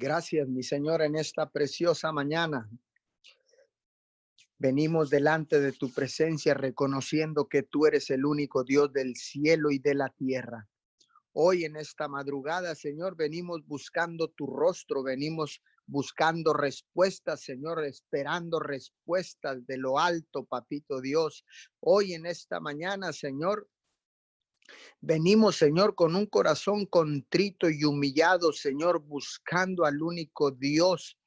Gracias, mi Señor, en esta preciosa mañana. Venimos delante de tu presencia reconociendo que tú eres el único Dios del cielo y de la tierra. Hoy en esta madrugada, Señor, venimos buscando tu rostro, venimos buscando respuestas, Señor, esperando respuestas de lo alto, Papito Dios. Hoy en esta mañana, Señor, Venimos, Señor, con un corazón contrito y humillado, Señor, buscando al único Dios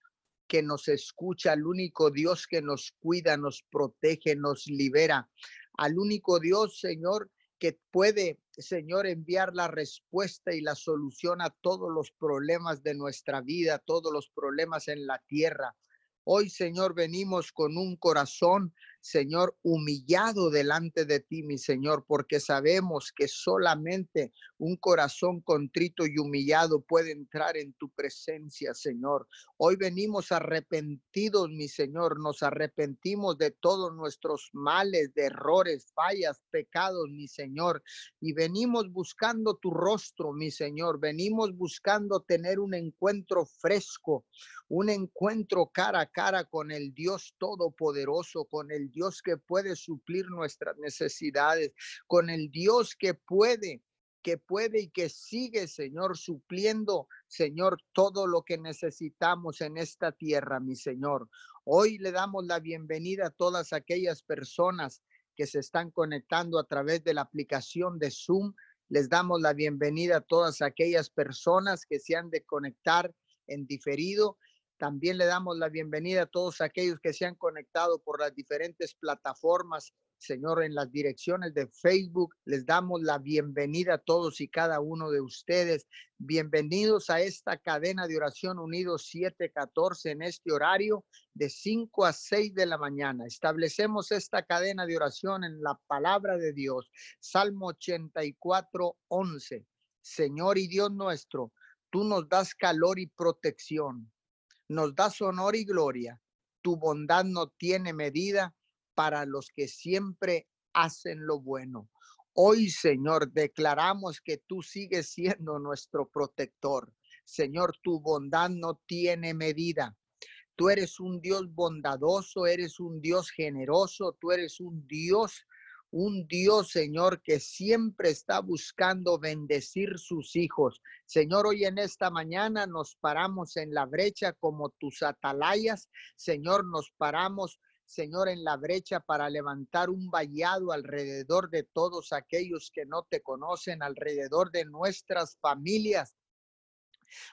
que nos escucha, al único Dios que nos cuida, nos protege, nos libera, al único Dios, Señor, que puede, Señor, enviar la respuesta y la solución a todos los problemas de nuestra vida, todos los problemas en la tierra. Hoy, Señor, venimos con un corazón Señor, humillado delante de ti, mi Señor, porque sabemos que solamente un corazón contrito y humillado puede entrar en tu presencia, Señor. Hoy venimos arrepentidos, mi Señor, nos arrepentimos de todos nuestros males, de errores, fallas, pecados, mi Señor, y venimos buscando tu rostro, mi Señor. Venimos buscando tener un encuentro fresco, un encuentro cara a cara con el Dios Todopoderoso, con el Dios que puede suplir nuestras necesidades, con el Dios que puede que puede y que sigue, Señor, supliendo, Señor, todo lo que necesitamos en esta tierra, mi Señor. Hoy le damos la bienvenida a todas aquellas personas que se están conectando a través de la aplicación de Zoom. Les damos la bienvenida a todas aquellas personas que se han de conectar en diferido también le damos la bienvenida a todos aquellos que se han conectado por las diferentes plataformas. Señor, en las direcciones de Facebook, les damos la bienvenida a todos y cada uno de ustedes. Bienvenidos a esta cadena de oración unidos 714 en este horario de 5 a 6 de la mañana. Establecemos esta cadena de oración en la palabra de Dios. Salmo 84, 11. Señor y Dios nuestro, tú nos das calor y protección nos das honor y gloria. Tu bondad no tiene medida para los que siempre hacen lo bueno. Hoy, Señor, declaramos que tú sigues siendo nuestro protector. Señor, tu bondad no tiene medida. Tú eres un Dios bondadoso, eres un Dios generoso, tú eres un Dios un Dios, Señor, que siempre está buscando bendecir sus hijos. Señor, hoy en esta mañana nos paramos en la brecha como tus atalayas. Señor, nos paramos. Señor, en la brecha para levantar un vallado alrededor de todos aquellos que no te conocen, alrededor de nuestras familias,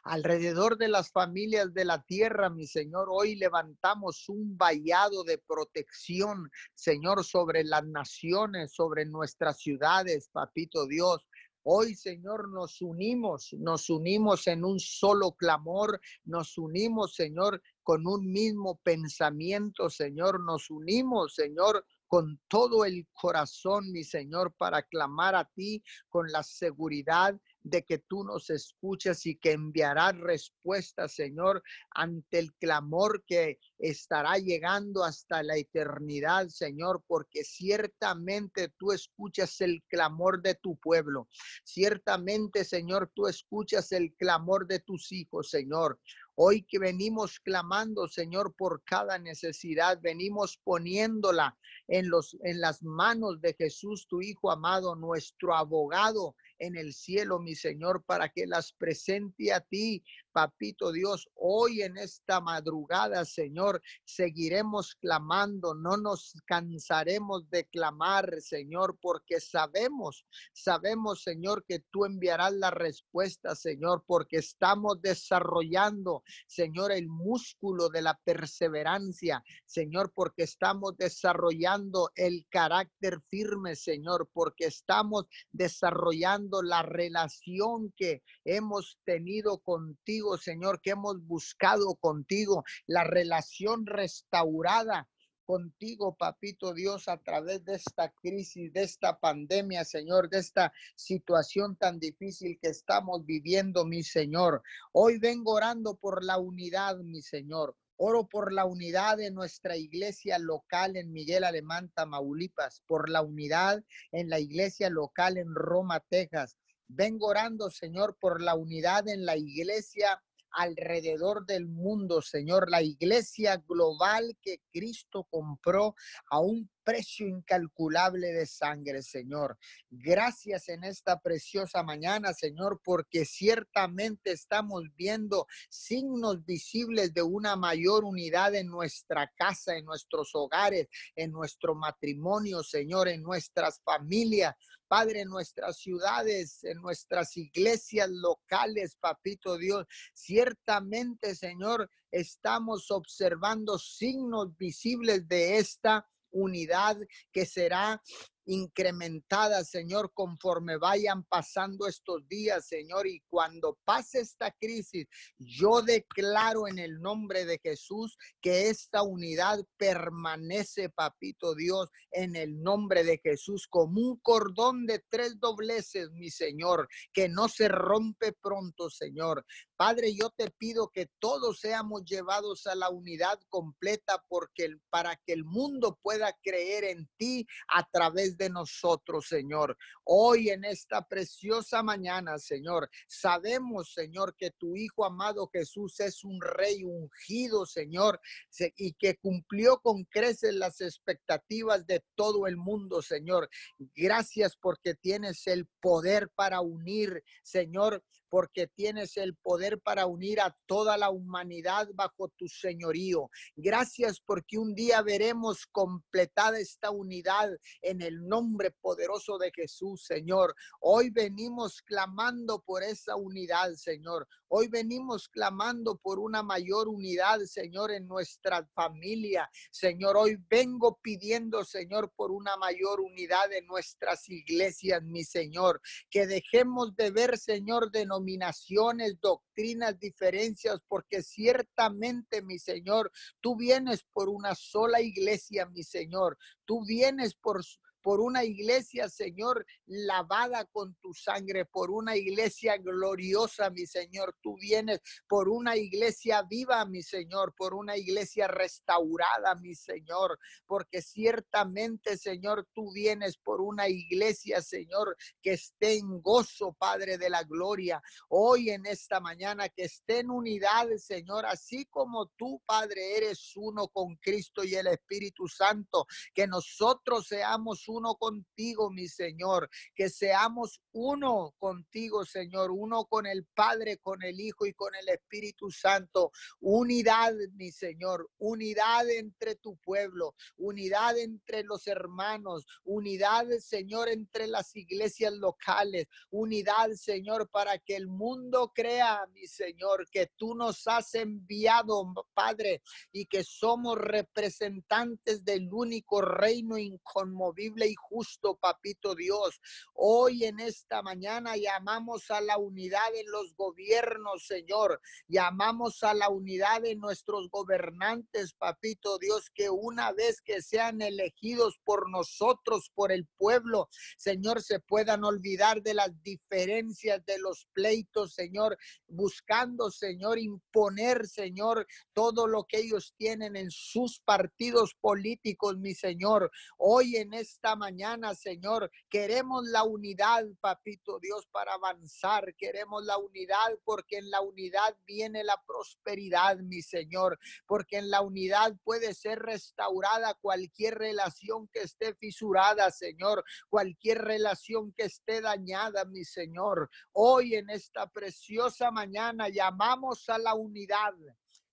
alrededor de las familias de la tierra, mi Señor. Hoy levantamos un vallado de protección, Señor, sobre las naciones, sobre nuestras ciudades, papito Dios. Hoy, Señor, nos unimos, nos unimos en un solo clamor, nos unimos, Señor, con un mismo pensamiento, Señor, nos unimos, Señor, con todo el corazón, mi Señor, para clamar a ti con la seguridad de que tú nos escuchas y que enviarás respuesta, Señor, ante el clamor que estará llegando hasta la eternidad, Señor, porque ciertamente tú escuchas el clamor de tu pueblo. Ciertamente, Señor, tú escuchas el clamor de tus hijos, Señor. Hoy que venimos clamando, Señor, por cada necesidad, venimos poniéndola en los en las manos de Jesús, tu hijo amado, nuestro abogado en el cielo, mi Señor, para que las presente a ti, papito Dios, hoy en esta madrugada, Señor, seguiremos clamando, no nos cansaremos de clamar, Señor, porque sabemos, sabemos, Señor, que tú enviarás la respuesta, Señor, porque estamos desarrollando, Señor, el músculo de la perseverancia, Señor, porque estamos desarrollando el carácter firme, Señor, porque estamos desarrollando la relación que hemos tenido contigo Señor, que hemos buscado contigo, la relación restaurada contigo, papito Dios, a través de esta crisis, de esta pandemia, Señor, de esta situación tan difícil que estamos viviendo, mi Señor. Hoy vengo orando por la unidad, mi Señor. Oro por la unidad de nuestra iglesia local en Miguel Alemán, Tamaulipas, por la unidad en la iglesia local en Roma, Texas. Vengo orando, Señor, por la unidad en la iglesia alrededor del mundo, Señor, la iglesia global que Cristo compró a un precio incalculable de sangre, Señor. Gracias en esta preciosa mañana, Señor, porque ciertamente estamos viendo signos visibles de una mayor unidad en nuestra casa, en nuestros hogares, en nuestro matrimonio, Señor, en nuestras familias. Padre, en nuestras ciudades, en nuestras iglesias locales, papito Dios. Ciertamente, Señor, estamos observando signos visibles de esta unidad que será incrementada, Señor, conforme vayan pasando estos días, Señor. Y cuando pase esta crisis, yo declaro en el nombre de Jesús que esta unidad permanece, papito Dios, en el nombre de Jesús, como un cordón de tres dobleces, mi Señor, que no se rompe pronto, Señor. Padre, yo te pido que todos seamos llevados a la unidad completa porque para que el mundo pueda creer en ti a través de nosotros, Señor. Hoy en esta preciosa mañana, Señor, sabemos, Señor, que tu Hijo amado Jesús es un rey ungido, Señor, y que cumplió con creces las expectativas de todo el mundo, Señor. Gracias porque tienes el poder para unir, Señor, porque tienes el poder para unir a toda la humanidad bajo tu señorío. Gracias porque un día veremos completada esta unidad en el nombre poderoso de Jesús, Señor. Hoy venimos clamando por esa unidad, Señor. Hoy venimos clamando por una mayor unidad, Señor, en nuestra familia. Señor, hoy vengo pidiendo, Señor, por una mayor unidad en nuestras iglesias, mi Señor. Que dejemos de ver, Señor, de denominaciones, doctrinas, diferencias, porque ciertamente, mi Señor, tú vienes por una sola iglesia, mi Señor. Tú vienes por por una iglesia, Señor, lavada con tu sangre, por una iglesia gloriosa, mi Señor. Tú vienes por una iglesia viva, mi Señor, por una iglesia restaurada, mi Señor, porque ciertamente, Señor, tú vienes por una iglesia, Señor, que esté en gozo, Padre de la gloria. Hoy en esta mañana, que esté en unidad, Señor, así como tú, Padre, eres uno con Cristo y el Espíritu Santo, que nosotros seamos uno contigo, mi Señor, que seamos uno contigo, Señor, uno con el Padre, con el Hijo y con el Espíritu Santo. Unidad, mi Señor, unidad entre tu pueblo, unidad entre los hermanos, unidad, Señor, entre las iglesias locales, unidad, Señor, para que el mundo crea, mi Señor, que tú nos has enviado, Padre, y que somos representantes del único reino inconmovible y justo, papito Dios. Hoy en esta mañana llamamos a la unidad en los gobiernos, Señor. Llamamos a la unidad en nuestros gobernantes, papito Dios, que una vez que sean elegidos por nosotros, por el pueblo, Señor, se puedan olvidar de las diferencias, de los pleitos, Señor, buscando, Señor, imponer, Señor, todo lo que ellos tienen en sus partidos políticos, mi Señor. Hoy en esta mañana, Señor. Queremos la unidad, papito Dios, para avanzar. Queremos la unidad porque en la unidad viene la prosperidad, mi Señor. Porque en la unidad puede ser restaurada cualquier relación que esté fisurada, Señor. Cualquier relación que esté dañada, mi Señor. Hoy en esta preciosa mañana llamamos a la unidad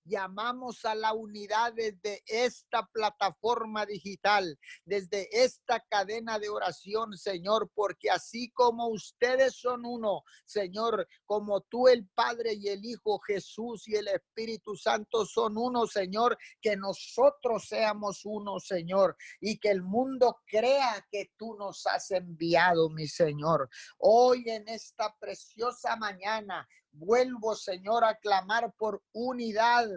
llamamos a la unidad desde esta plataforma digital, desde esta cadena de oración, Señor, porque así como ustedes son uno, Señor, como tú el Padre y el Hijo Jesús y el Espíritu Santo son uno, Señor, que nosotros seamos uno, Señor, y que el mundo crea que tú nos has enviado, mi Señor. Hoy en esta preciosa mañana, Vuelvo, Señor, a clamar por unidad.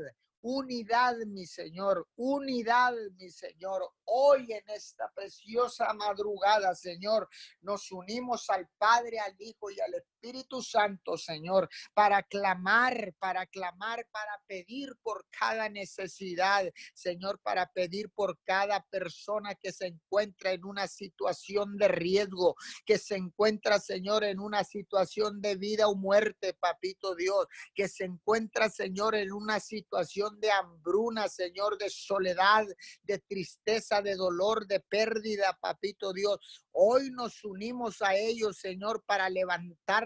Unidad, mi Señor, unidad, mi Señor. Hoy en esta preciosa madrugada, Señor, nos unimos al Padre, al Hijo y al Espíritu Espíritu Santo, Señor, para clamar, para clamar, para pedir por cada necesidad, Señor, para pedir por cada persona que se encuentra en una situación de riesgo, que se encuentra, Señor, en una situación de vida o muerte, papito Dios, que se encuentra, Señor, en una situación de hambruna, Señor, de soledad, de tristeza, de dolor, de pérdida, papito Dios. Hoy nos unimos a ellos, Señor, para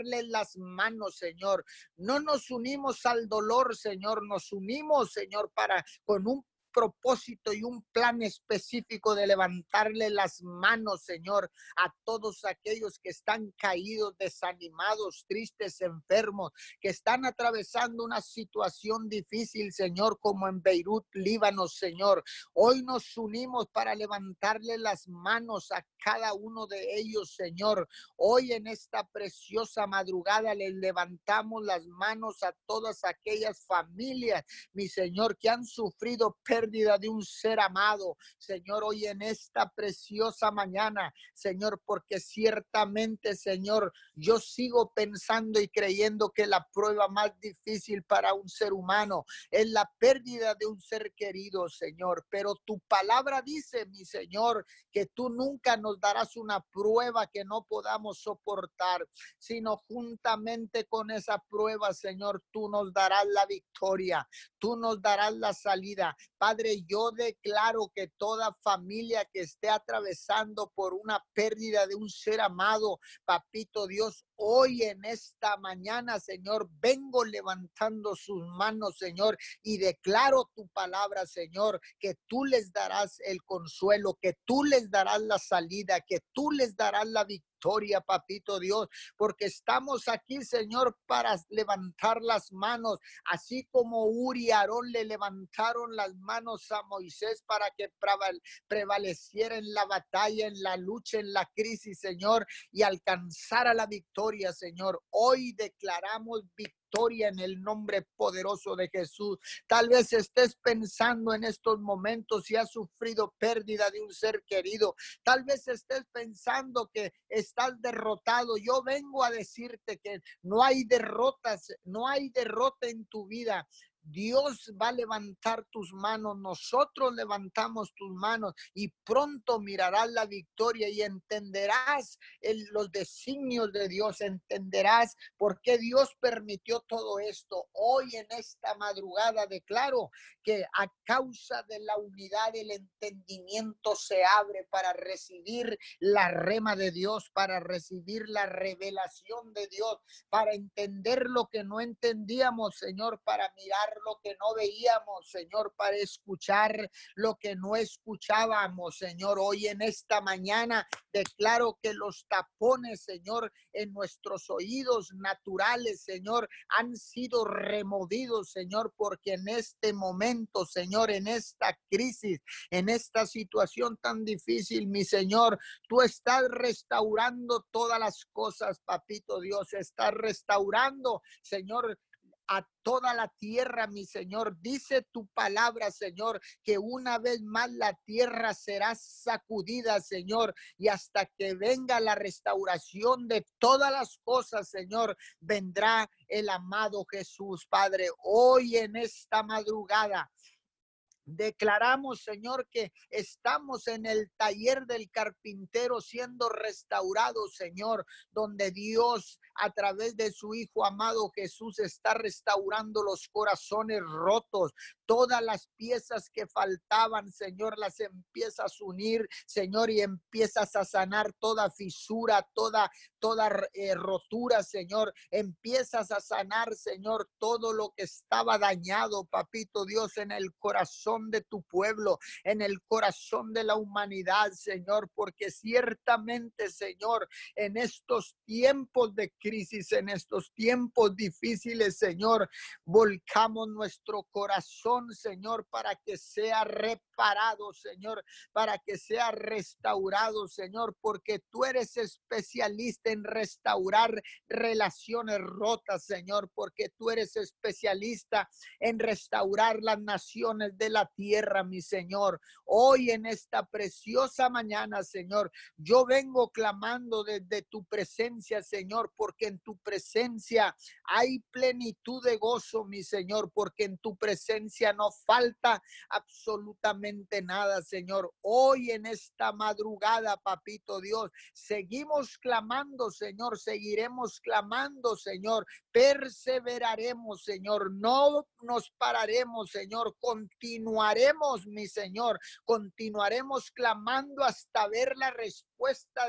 las manos, Señor. No nos unimos al dolor, Señor, nos unimos, Señor, para con un propósito y un plan específico de levantarle las manos, Señor, a todos aquellos que están caídos, desanimados, tristes, enfermos, que están atravesando una situación difícil, Señor, como en Beirut, Líbano, Señor. Hoy nos unimos para levantarle las manos a cada uno de ellos, Señor. Hoy en esta preciosa madrugada le levantamos las manos a todas aquellas familias, mi Señor, que han sufrido pérdida de un ser amado. Señor, hoy en esta preciosa mañana, Señor, porque ciertamente, Señor, yo sigo pensando y creyendo que la prueba más difícil para un ser humano es la pérdida de un ser querido, Señor. Pero tu palabra dice, mi Señor, que tú nunca nos darás una prueba que no podamos soportar, sino juntamente con esa prueba, Señor, tú nos darás la victoria, tú nos darás la salida. Yo declaro que toda familia que esté atravesando por una pérdida de un ser amado, papito Dios, hoy en esta mañana, Señor, vengo levantando sus manos, Señor, y declaro tu palabra, Señor, que tú les darás el consuelo, que tú les darás la salida, que tú les darás la victoria, papito Dios, porque estamos aquí, Señor, para levantar las manos, así como Uri Aarón le levantaron las manos a Moisés para que prevaleciera en la batalla, en la lucha, en la crisis, Señor, y alcanzara la victoria, Señor. Hoy declaramos victoria en el nombre poderoso de Jesús. Tal vez estés pensando en estos momentos si has sufrido pérdida de un ser querido. Tal vez estés pensando que estás derrotado. Yo vengo a decirte que no hay derrotas, no hay derrota en tu vida. Dios va a levantar tus manos, nosotros levantamos tus manos y pronto mirarás la victoria y entenderás los designios de Dios, entenderás por qué Dios permitió todo esto. Hoy en esta madrugada declaro que a causa de la unidad el entendimiento se abre para recibir la rema de Dios, para recibir la revelación de Dios, para entender lo que no entendíamos, Señor, para mirar lo que no veíamos, Señor, para escuchar lo que no escuchábamos, Señor. Hoy en esta mañana declaro que los tapones, Señor, en nuestros oídos naturales, Señor, han sido removidos, Señor, porque en este momento, Señor, en esta crisis, en esta situación tan difícil, mi Señor, tú estás restaurando todas las cosas, papito Dios, estás restaurando, Señor, a toda la tierra, mi Señor. Dice tu palabra, Señor, que una vez más la tierra será sacudida, Señor, y hasta que venga la restauración de todas las cosas, Señor, vendrá el amado Jesús, Padre. Hoy en esta madrugada Declaramos, Señor, que estamos en el taller del carpintero siendo restaurados, Señor, donde Dios a través de su Hijo amado Jesús está restaurando los corazones rotos, todas las piezas que faltaban, Señor, las empiezas a unir, Señor, y empiezas a sanar toda fisura, toda, toda eh, rotura, Señor. Empiezas a sanar, Señor, todo lo que estaba dañado, papito Dios, en el corazón de tu pueblo, en el corazón de la humanidad, Señor, porque ciertamente, Señor, en estos tiempos de crisis, en estos tiempos difíciles, Señor, volcamos nuestro corazón Señor, para que sea reparado, Señor, para que sea restaurado, Señor, porque tú eres especialista en restaurar relaciones rotas, Señor, porque tú eres especialista en restaurar las naciones de la tierra, mi Señor. Hoy en esta preciosa mañana, Señor, yo vengo clamando desde tu presencia, Señor, porque en tu presencia hay plenitud de gozo, mi Señor, porque en tu presencia no falta absolutamente nada, Señor. Hoy en esta madrugada, papito Dios, seguimos clamando, Señor, seguiremos clamando, Señor, perseveraremos, Señor, no nos pararemos, Señor, continuaremos, mi Señor, continuaremos clamando hasta ver la respuesta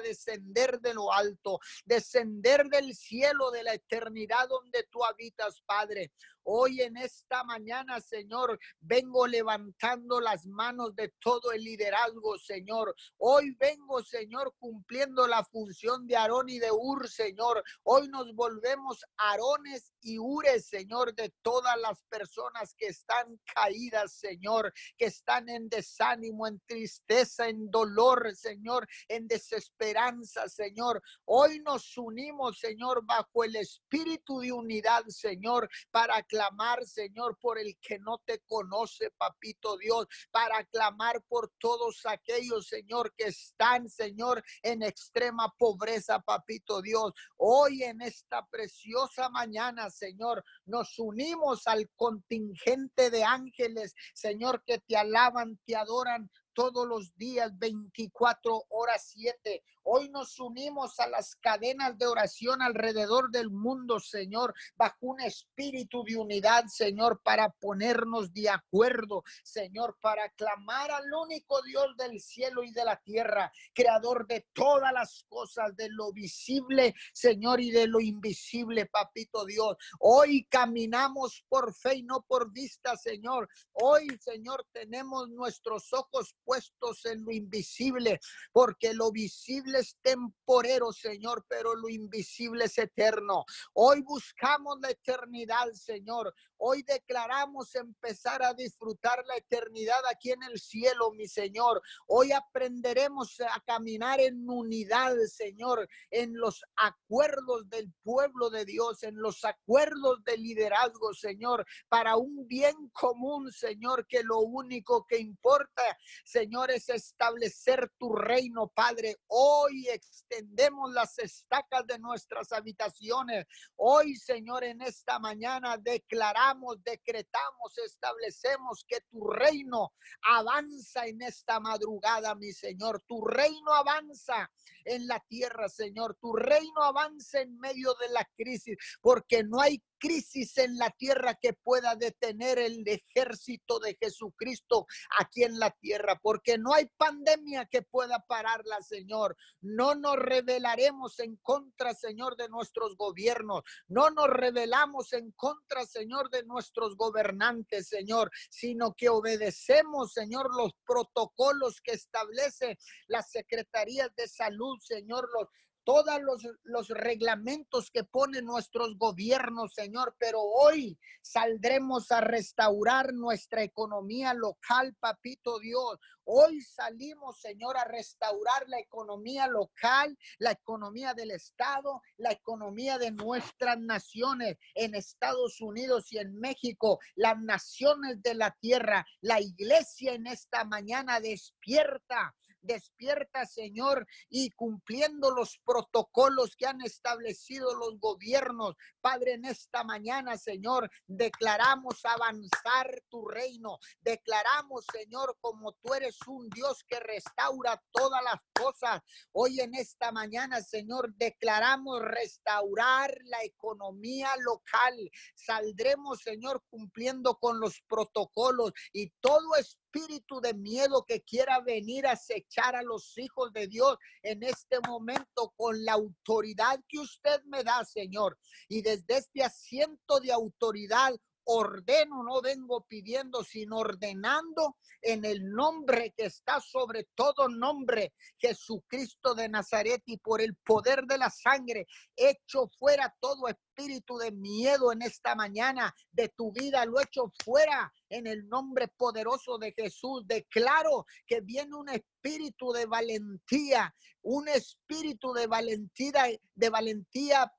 descender de lo alto, descender del cielo de la eternidad donde tú habitas, Padre. Hoy en esta mañana, Señor, vengo levantando las manos de todo el liderazgo, Señor. Hoy vengo, Señor, cumpliendo la función de Aarón y de Ur, Señor. Hoy nos volvemos Aarones y Ures, Señor, de todas las personas que están caídas, Señor, que están en desánimo, en tristeza, en dolor, Señor, en desesperanza, Señor. Hoy nos unimos, Señor, bajo el espíritu de unidad, Señor, para clamar, Señor, por el que no te conoce, papito Dios, para clamar por todos aquellos, Señor, que están, Señor, en extrema pobreza, papito Dios. Hoy en esta preciosa mañana, Señor, nos unimos al contingente de ángeles, Señor, que te alaban, te adoran, todos los días, 24 horas 7. Hoy nos unimos a las cadenas de oración alrededor del mundo, Señor, bajo un espíritu de unidad, Señor, para ponernos de acuerdo, Señor, para clamar al único Dios del cielo y de la tierra, creador de todas las cosas, de lo visible, Señor, y de lo invisible, papito Dios. Hoy caminamos por fe y no por vista, Señor. Hoy, Señor, tenemos nuestros ojos puestos en lo invisible, porque lo visible es temporero, Señor, pero lo invisible es eterno. Hoy buscamos la eternidad, Señor. Hoy declaramos empezar a disfrutar la eternidad aquí en el cielo, mi Señor. Hoy aprenderemos a caminar en unidad, Señor, en los acuerdos del pueblo de Dios, en los acuerdos de liderazgo, Señor, para un bien común, Señor, que lo único que importa, Señor, es establecer tu reino, Padre. Hoy extendemos las estacas de nuestras habitaciones. Hoy, Señor, en esta mañana declaramos decretamos, establecemos que tu reino avanza en esta madrugada, mi Señor. Tu reino avanza en la tierra, Señor. Tu reino avanza en medio de la crisis, porque no hay crisis en la tierra que pueda detener el ejército de Jesucristo aquí en la tierra, porque no hay pandemia que pueda pararla, Señor. No nos rebelaremos en contra, Señor, de nuestros gobiernos. No nos rebelamos en contra, Señor, de nuestros gobernantes, Señor, sino que obedecemos, Señor, los protocolos que establece las secretarías de salud, Señor, los todos los, reglamentos que ponen nuestros gobiernos, Señor, pero hoy saldremos a restaurar nuestra economía local, papito Dios. Hoy salimos, Señor, a restaurar la economía local, la economía del Estado, la economía de nuestras naciones en Estados Unidos y en México, las naciones de la tierra. La iglesia en esta mañana despierta Despierta, Señor, y cumpliendo los protocolos que han establecido los gobiernos. Padre, en esta mañana, Señor, declaramos avanzar tu reino. Declaramos, Señor, como tú eres un Dios que restaura todas las cosas. Hoy en esta mañana, Señor, declaramos restaurar la economía local. Saldremos, Señor, cumpliendo con los protocolos y todo es espíritu de miedo que quiera venir a acechar a los hijos de Dios en este momento con la autoridad que usted me da, Señor. Y desde este asiento de autoridad ordeno, no vengo pidiendo, sino ordenando en el nombre que está sobre todo nombre, Jesucristo de Nazaret, y por el poder de la sangre, hecho fuera todo espíritu de miedo en esta mañana de tu vida, lo hecho fuera en el nombre poderoso de Jesús. Declaro que viene un espíritu de valentía, un espíritu de valentía, de valentía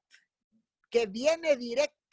que viene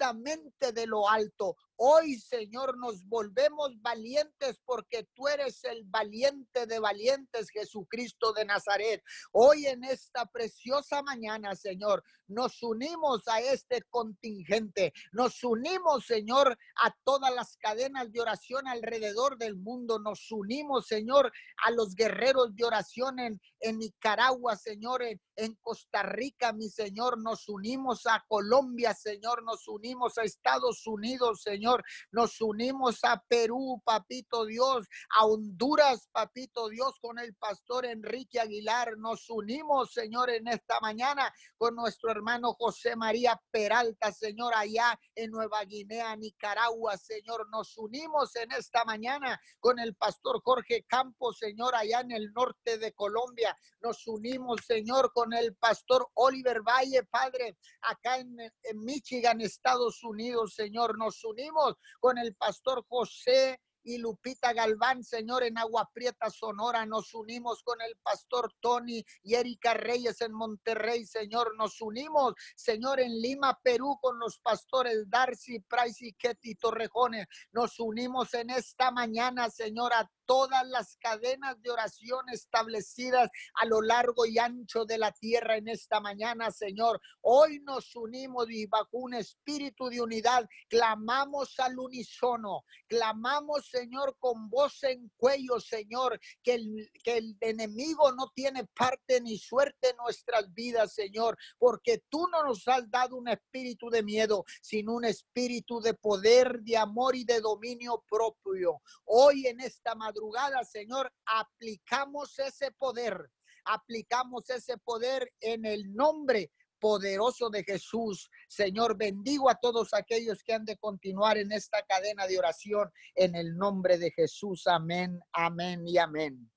directamente de lo alto. Hoy, Señor, nos volvemos valientes porque tú eres el valiente de valientes, Jesucristo de Nazaret. Hoy en esta preciosa mañana, Señor, nos unimos a este contingente, nos unimos, Señor, a todas las cadenas de oración alrededor del mundo, nos unimos, Señor, a los guerreros de oración en, en Nicaragua, Señor, en, en Costa Rica, mi Señor, nos unimos a Colombia, Señor, nos unimos a Estados Unidos, Señor, nos unimos a Perú, papito Dios, a Honduras, papito Dios, con el pastor Enrique Aguilar, nos unimos, Señor, en esta mañana con nuestro hermano José María Peralta, Señor, allá en Nueva Guinea, Nicaragua, Señor. Nos unimos en esta mañana con el pastor Jorge Campos, Señor, allá en el norte de Colombia. Nos unimos, Señor, con el pastor Oliver Valle, Padre, acá en, en Michigan, Estados Unidos, Señor. Nos unimos con el pastor José y Lupita Galván, Señor, en Agua Prieta, Sonora. Nos unimos con el pastor Tony y Erika Reyes en Monterrey, Señor. Nos unimos, Señor, en Lima, Perú, con los pastores Darcy, Price y Ketty Torrejones. Nos unimos en esta mañana, Señor, todas las cadenas de oración establecidas a lo largo y ancho de la tierra en esta mañana, Señor. Hoy nos unimos y bajo un espíritu de unidad clamamos al unísono, clamamos, Señor, con voz en cuello, Señor, que el, que el enemigo no tiene parte ni suerte en nuestras vidas, Señor, porque tú no nos has dado un espíritu de miedo, sino un espíritu de poder, de amor y de dominio propio. Hoy en esta madrugada, Señor, aplicamos ese poder, aplicamos ese poder en el nombre poderoso de Jesús. Señor, bendigo a todos aquellos que han de continuar en esta cadena de oración en el nombre de Jesús. Amén, amén y amén.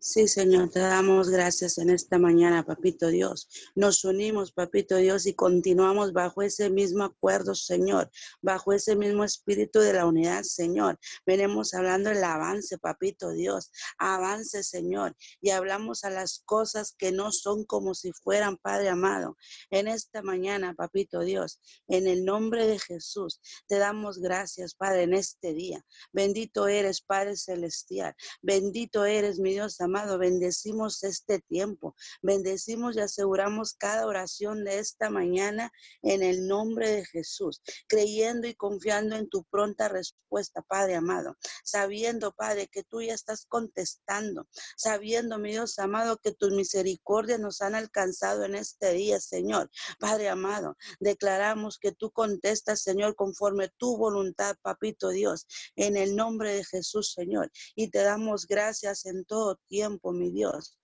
Sí, Señor, te damos gracias en esta mañana, Papito Dios. Nos unimos, Papito Dios, y continuamos bajo ese mismo acuerdo, Señor, bajo ese mismo espíritu de la unidad, Señor. Venimos hablando el avance, Papito Dios, avance, Señor, y hablamos a las cosas que no son como si fueran, Padre amado. En esta mañana, Papito Dios, en el nombre de Jesús, te damos gracias, Padre, en este día. Bendito eres, Padre Celestial. Bendito eres, mi Dios amado, bendecimos este tiempo, bendecimos y aseguramos cada oración de esta mañana en el nombre de Jesús, creyendo y confiando en tu pronta respuesta, Padre amado, sabiendo, Padre, que tú ya estás contestando, sabiendo, mi Dios amado, que tus misericordias nos han alcanzado en este día, Señor. Padre amado, declaramos que tú contestas, Señor, conforme tu voluntad, Papito Dios, en el nombre de Jesús, Señor. Y te damos gracias en todo tiempo tiempo, mi Dios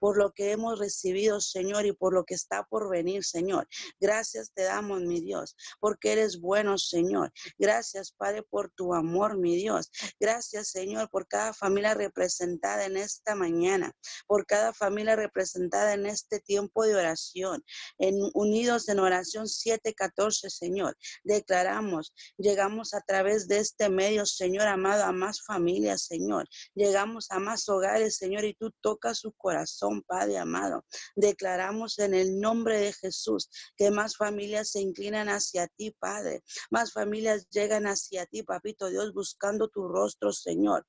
por lo que hemos recibido, Señor, y por lo que está por venir, Señor. Gracias te damos, mi Dios, porque eres bueno, Señor. Gracias, Padre, por tu amor, mi Dios. Gracias, Señor, por cada familia representada en esta mañana, por cada familia representada en este tiempo de oración, en unidos en oración 714, Señor. Declaramos, llegamos a través de este medio, Señor amado, a más familias, Señor. Llegamos a más hogares, Señor, y tú tocas su corazón Padre amado. Declaramos en el nombre de Jesús que más familias se inclinan hacia ti, Padre. Más familias llegan hacia ti, Papito Dios, buscando tu rostro, Señor.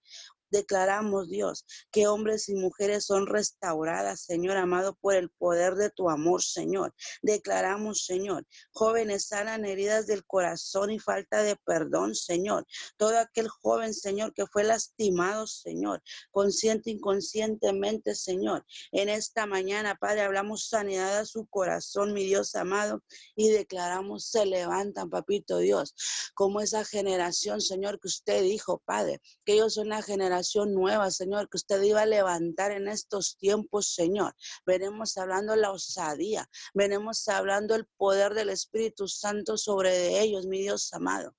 Declaramos, Dios, que hombres y mujeres son restauradas, Señor amado, por el poder de tu amor, Señor. Declaramos, Señor, jóvenes sanan heridas del corazón y falta de perdón, Señor. Todo aquel joven, Señor, que fue lastimado, Señor, consciente, inconscientemente, Señor. En esta mañana, Padre, hablamos sanidad a su corazón, mi Dios amado, y declaramos, se levantan, papito Dios, como esa generación, Señor, que usted dijo, Padre, que ellos son una generación nueva, Señor, que usted iba a levantar en estos tiempos, Señor. Venimos hablando la osadía, venimos hablando el poder del Espíritu Santo sobre ellos, mi Dios amado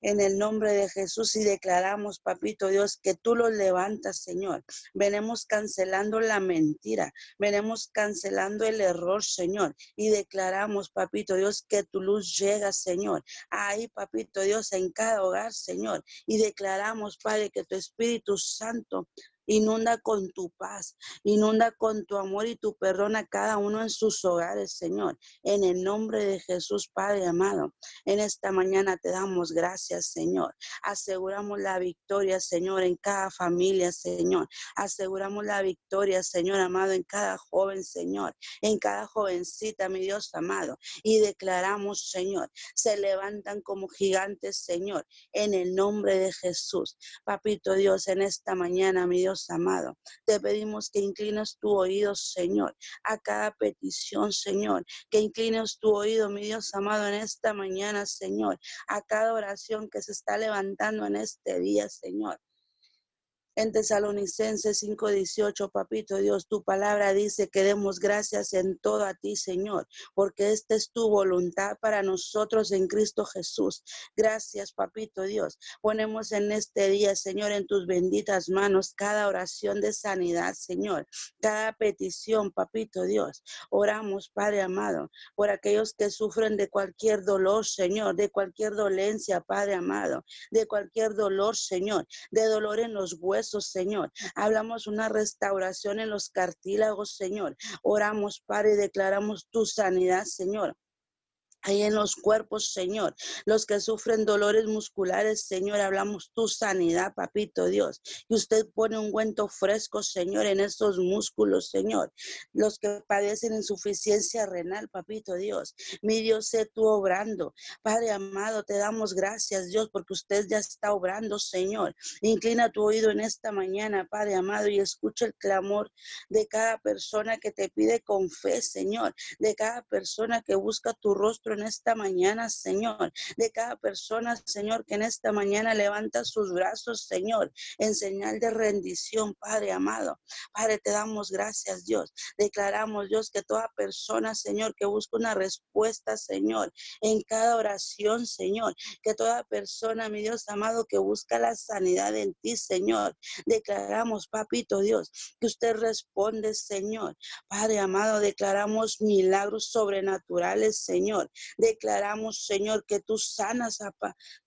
en el nombre de Jesús y declaramos, papito Dios, que tú los levantas, Señor. Venemos cancelando la mentira, venemos cancelando el error, Señor, y declaramos, papito Dios, que tu luz llega, Señor. Ahí, papito Dios, en cada hogar, Señor. Y declaramos, Padre, que tu Espíritu Santo Inunda con tu paz, inunda con tu amor y tu perdón a cada uno en sus hogares, Señor. En el nombre de Jesús, Padre amado, en esta mañana te damos gracias, Señor. Aseguramos la victoria, Señor, en cada familia, Señor. Aseguramos la victoria, Señor amado, en cada joven, Señor, en cada jovencita, mi Dios amado. Y declaramos, Señor, se levantan como gigantes, Señor, en el nombre de Jesús. Papito Dios, en esta mañana, mi Dios amado, te pedimos que inclines tu oído, Señor, a cada petición, Señor, que inclines tu oído, mi Dios amado, en esta mañana, Señor, a cada oración que se está levantando en este día, Señor. En Tesalonicenses 5:18, papito Dios, tu palabra dice que demos gracias en todo a ti, Señor, porque esta es tu voluntad para nosotros en Cristo Jesús. Gracias, papito Dios. Ponemos en este día, Señor, en tus benditas manos cada oración de sanidad, Señor, cada petición, papito Dios. Oramos, Padre amado, por aquellos que sufren de cualquier dolor, Señor, de cualquier dolencia, Padre amado, de cualquier dolor, Señor, de dolor en los huesos Señor. Hablamos una restauración en los cartílagos, Señor. Oramos, Padre, y declaramos tu sanidad, Señor ahí en los cuerpos, Señor. Los que sufren dolores musculares, Señor, hablamos tu sanidad, papito Dios. Y usted pone un guento fresco, Señor, en esos músculos, Señor. Los que padecen insuficiencia renal, papito Dios. Mi Dios, sé tú obrando. Padre amado, te damos gracias, Dios, porque usted ya está obrando, Señor. Inclina tu oído en esta mañana, Padre amado, y escucha el clamor de cada persona que te pide con fe, Señor. De cada persona que busca tu rostro en esta mañana, Señor, de cada persona, Señor, que en esta mañana levanta sus brazos, Señor, en señal de rendición, Padre amado. Padre, te damos gracias, Dios. Declaramos, Dios, que toda persona, Señor, que busca una respuesta, Señor, en cada oración, Señor, que toda persona, mi Dios amado, que busca la sanidad en ti, Señor, declaramos, papito Dios, que usted responde, Señor. Padre amado, declaramos milagros sobrenaturales, Señor. Declaramos, Señor, que tú sanas,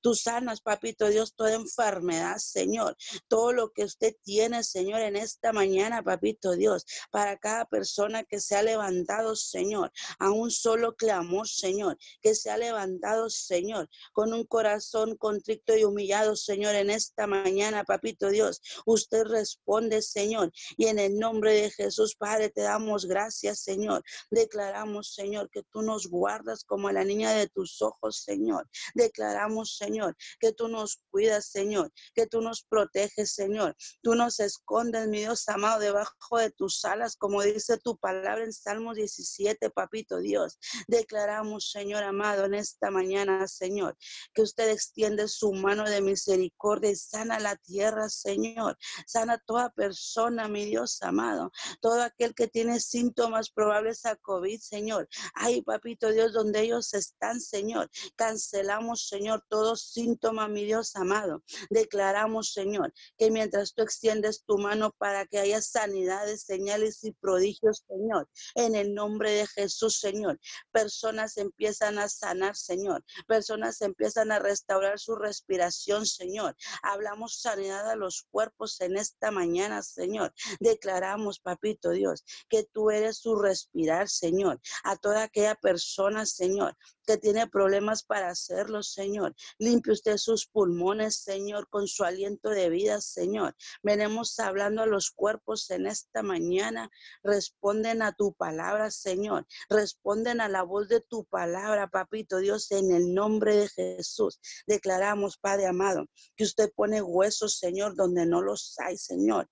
tú sanas, papito Dios, toda enfermedad, Señor. Todo lo que usted tiene, Señor, en esta mañana, papito Dios, para cada persona que se ha levantado, Señor, a un solo clamor, Señor, que se ha levantado, Señor, con un corazón contrito y humillado, Señor, en esta mañana, papito Dios. Usted responde, Señor, y en el nombre de Jesús, Padre, te damos gracias, Señor. Declaramos, Señor, que tú nos guardas como la niña de tus ojos, Señor. Declaramos, Señor, que tú nos cuidas, Señor, que tú nos proteges, Señor. Tú nos escondes, mi Dios amado, debajo de tus alas, como dice tu palabra en Salmo 17, papito Dios. Declaramos, Señor amado, en esta mañana, Señor, que usted extiende su mano de misericordia y sana la tierra, Señor. Sana toda persona, mi Dios amado. Todo aquel que tiene síntomas probables a COVID, Señor. Ay, papito Dios, donde ellos están, Señor. Cancelamos, Señor, todo síntoma, mi Dios amado. Declaramos, Señor, que mientras tú extiendes tu mano para que haya sanidades, señales y prodigios, Señor, en el nombre de Jesús, Señor, personas empiezan a sanar, Señor. Personas empiezan a restaurar su respiración, Señor. Hablamos sanidad a los cuerpos en esta mañana, Señor. Declaramos, papito Dios, que tú eres su respirar, Señor. A toda aquella persona, Señor, que tiene problemas para hacerlo, Señor. Limpie usted sus pulmones, Señor, con su aliento de vida, Señor. Venemos hablando a los cuerpos en esta mañana. Responden a tu palabra, Señor. Responden a la voz de tu palabra, papito Dios, en el nombre de Jesús. Declaramos, Padre amado, que usted pone huesos, Señor, donde no los hay, Señor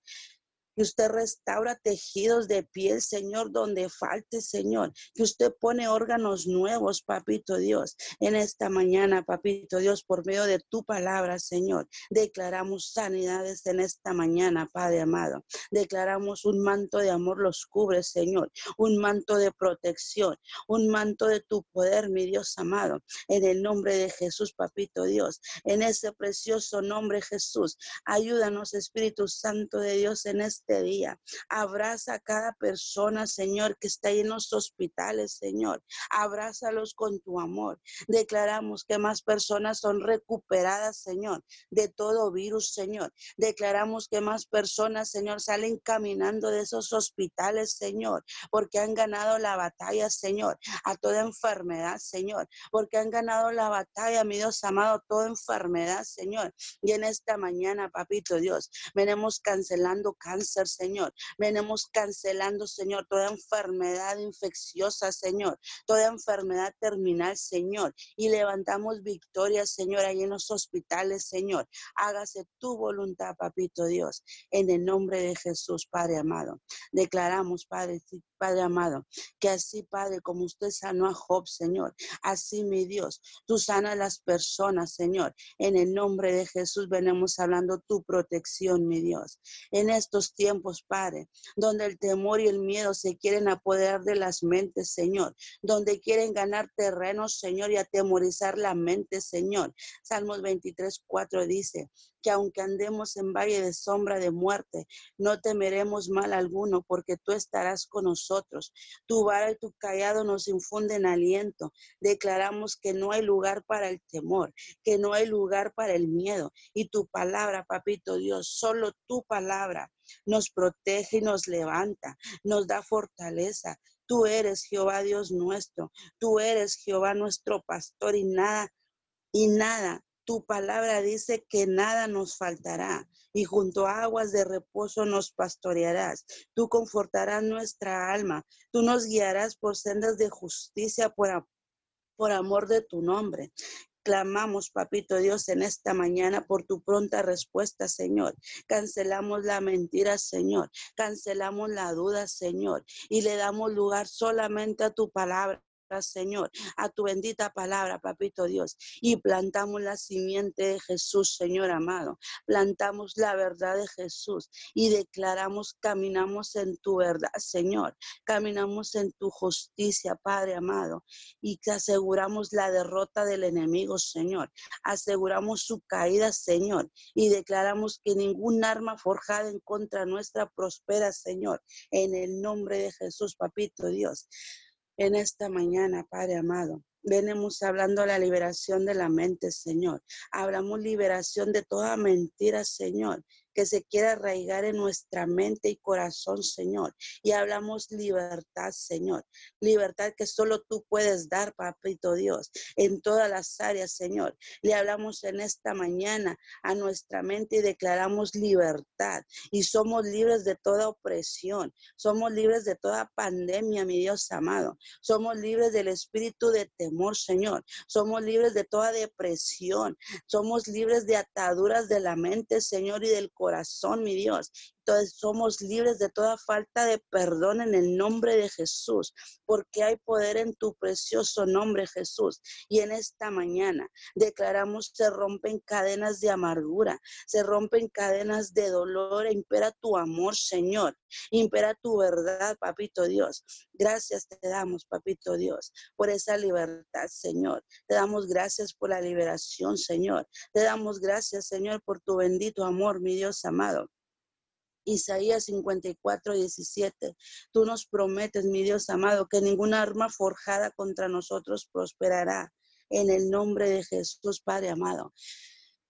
que usted restaura tejidos de piel, Señor, donde falte, Señor, que usted pone órganos nuevos, papito Dios, en esta mañana, papito Dios, por medio de tu palabra, Señor. Declaramos sanidades en esta mañana, Padre amado. Declaramos un manto de amor los cubre, Señor, un manto de protección, un manto de tu poder, mi Dios amado, en el nombre de Jesús, papito Dios, en ese precioso nombre, Jesús. Ayúdanos, Espíritu Santo de Dios, en este este día. Abraza a cada persona, Señor, que está en los hospitales, Señor. Abrázalos con tu amor. Declaramos que más personas son recuperadas, Señor, de todo virus, Señor. Declaramos que más personas, Señor, salen caminando de esos hospitales, Señor, porque han ganado la batalla, Señor, a toda enfermedad, Señor, porque han ganado la batalla, mi Dios amado, toda enfermedad, Señor. Y en esta mañana, papito Dios, venimos cancelando cáncer, Señor. Venimos cancelando, Señor, toda enfermedad infecciosa, Señor, toda enfermedad terminal, Señor. Y levantamos victoria, Señor, ahí en los hospitales, Señor. Hágase tu voluntad, papito Dios, en el nombre de Jesús, Padre amado. Declaramos, Padre, Padre amado, que así, Padre, como usted sanó a Job, Señor, así, mi Dios, tú sana a las personas, Señor. En el nombre de Jesús venimos hablando tu protección, mi Dios. En estos tiempos, Padre, donde el temor y el miedo se quieren apoderar de las mentes, Señor, donde quieren ganar terreno, Señor, y atemorizar la mente, Señor. Salmos 23, 4 dice, que aunque andemos en valle de sombra de muerte, no temeremos mal alguno, porque tú estarás con nosotros. Tu vara y tu callado nos infunden aliento. Declaramos que no hay lugar para el temor, que no hay lugar para el miedo. Y tu palabra, papito Dios, solo tu palabra nos protege y nos levanta, nos da fortaleza. Tú eres Jehová Dios nuestro, tú eres Jehová nuestro pastor y nada, y nada tu palabra dice que nada nos faltará y junto a aguas de reposo nos pastorearás. Tú confortarás nuestra alma. Tú nos guiarás por sendas de justicia por, por amor de tu nombre. Clamamos, papito Dios, en esta mañana por tu pronta respuesta, Señor. Cancelamos la mentira, Señor. Cancelamos la duda, Señor. Y le damos lugar solamente a tu palabra. Señor, a tu bendita palabra, papito Dios, y plantamos la simiente de Jesús, Señor amado. Plantamos la verdad de Jesús y declaramos, caminamos en tu verdad, Señor. Caminamos en tu justicia, Padre amado, y que aseguramos la derrota del enemigo, Señor. Aseguramos su caída, Señor, y declaramos que ningún arma forjada en contra nuestra prospera, Señor. En el nombre de Jesús, papito Dios en esta mañana, Padre amado. Venimos hablando de la liberación de la mente, Señor. Hablamos liberación de toda mentira, Señor que se quiera arraigar en nuestra mente y corazón, Señor. Y hablamos libertad, Señor. Libertad que solo tú puedes dar, papito Dios, en todas las áreas, Señor. Le hablamos en esta mañana a nuestra mente y declaramos libertad. Y somos libres de toda opresión. Somos libres de toda pandemia, mi Dios amado. Somos libres del espíritu de temor, Señor. Somos libres de toda depresión. Somos libres de ataduras de la mente, Señor, y del corazón, mi Dios. Entonces somos libres de toda falta de perdón en el nombre de Jesús, porque hay poder en tu precioso nombre, Jesús. Y en esta mañana declaramos se rompen cadenas de amargura, se rompen cadenas de dolor, e impera tu amor, Señor, impera tu verdad, papito Dios. Gracias te damos, papito Dios, por esa libertad, Señor. Te damos gracias por la liberación, Señor. Te damos gracias, Señor, por tu bendito amor, mi Dios amado. Isaías 54, 17. Tú nos prometes, mi Dios amado, que ninguna arma forjada contra nosotros prosperará. En el nombre de Jesús, Padre amado.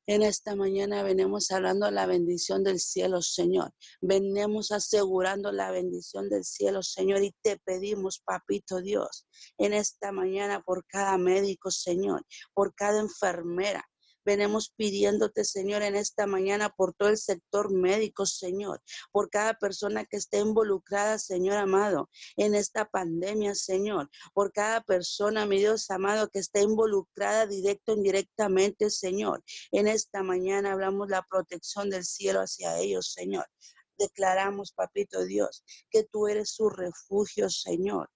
En esta mañana venimos hablando la bendición del cielo, Señor. Venimos asegurando la bendición del cielo, Señor, y te pedimos, papito Dios, en esta mañana por cada médico, Señor, por cada enfermera, Venimos pidiéndote, Señor, en esta mañana por todo el sector médico, Señor, por cada persona que esté involucrada, Señor amado, en esta pandemia, Señor, por cada persona, mi Dios amado, que esté involucrada directo o indirectamente, Señor. En esta mañana hablamos la protección del cielo hacia ellos, Señor. Declaramos, papito Dios, que tú eres su refugio, Señor,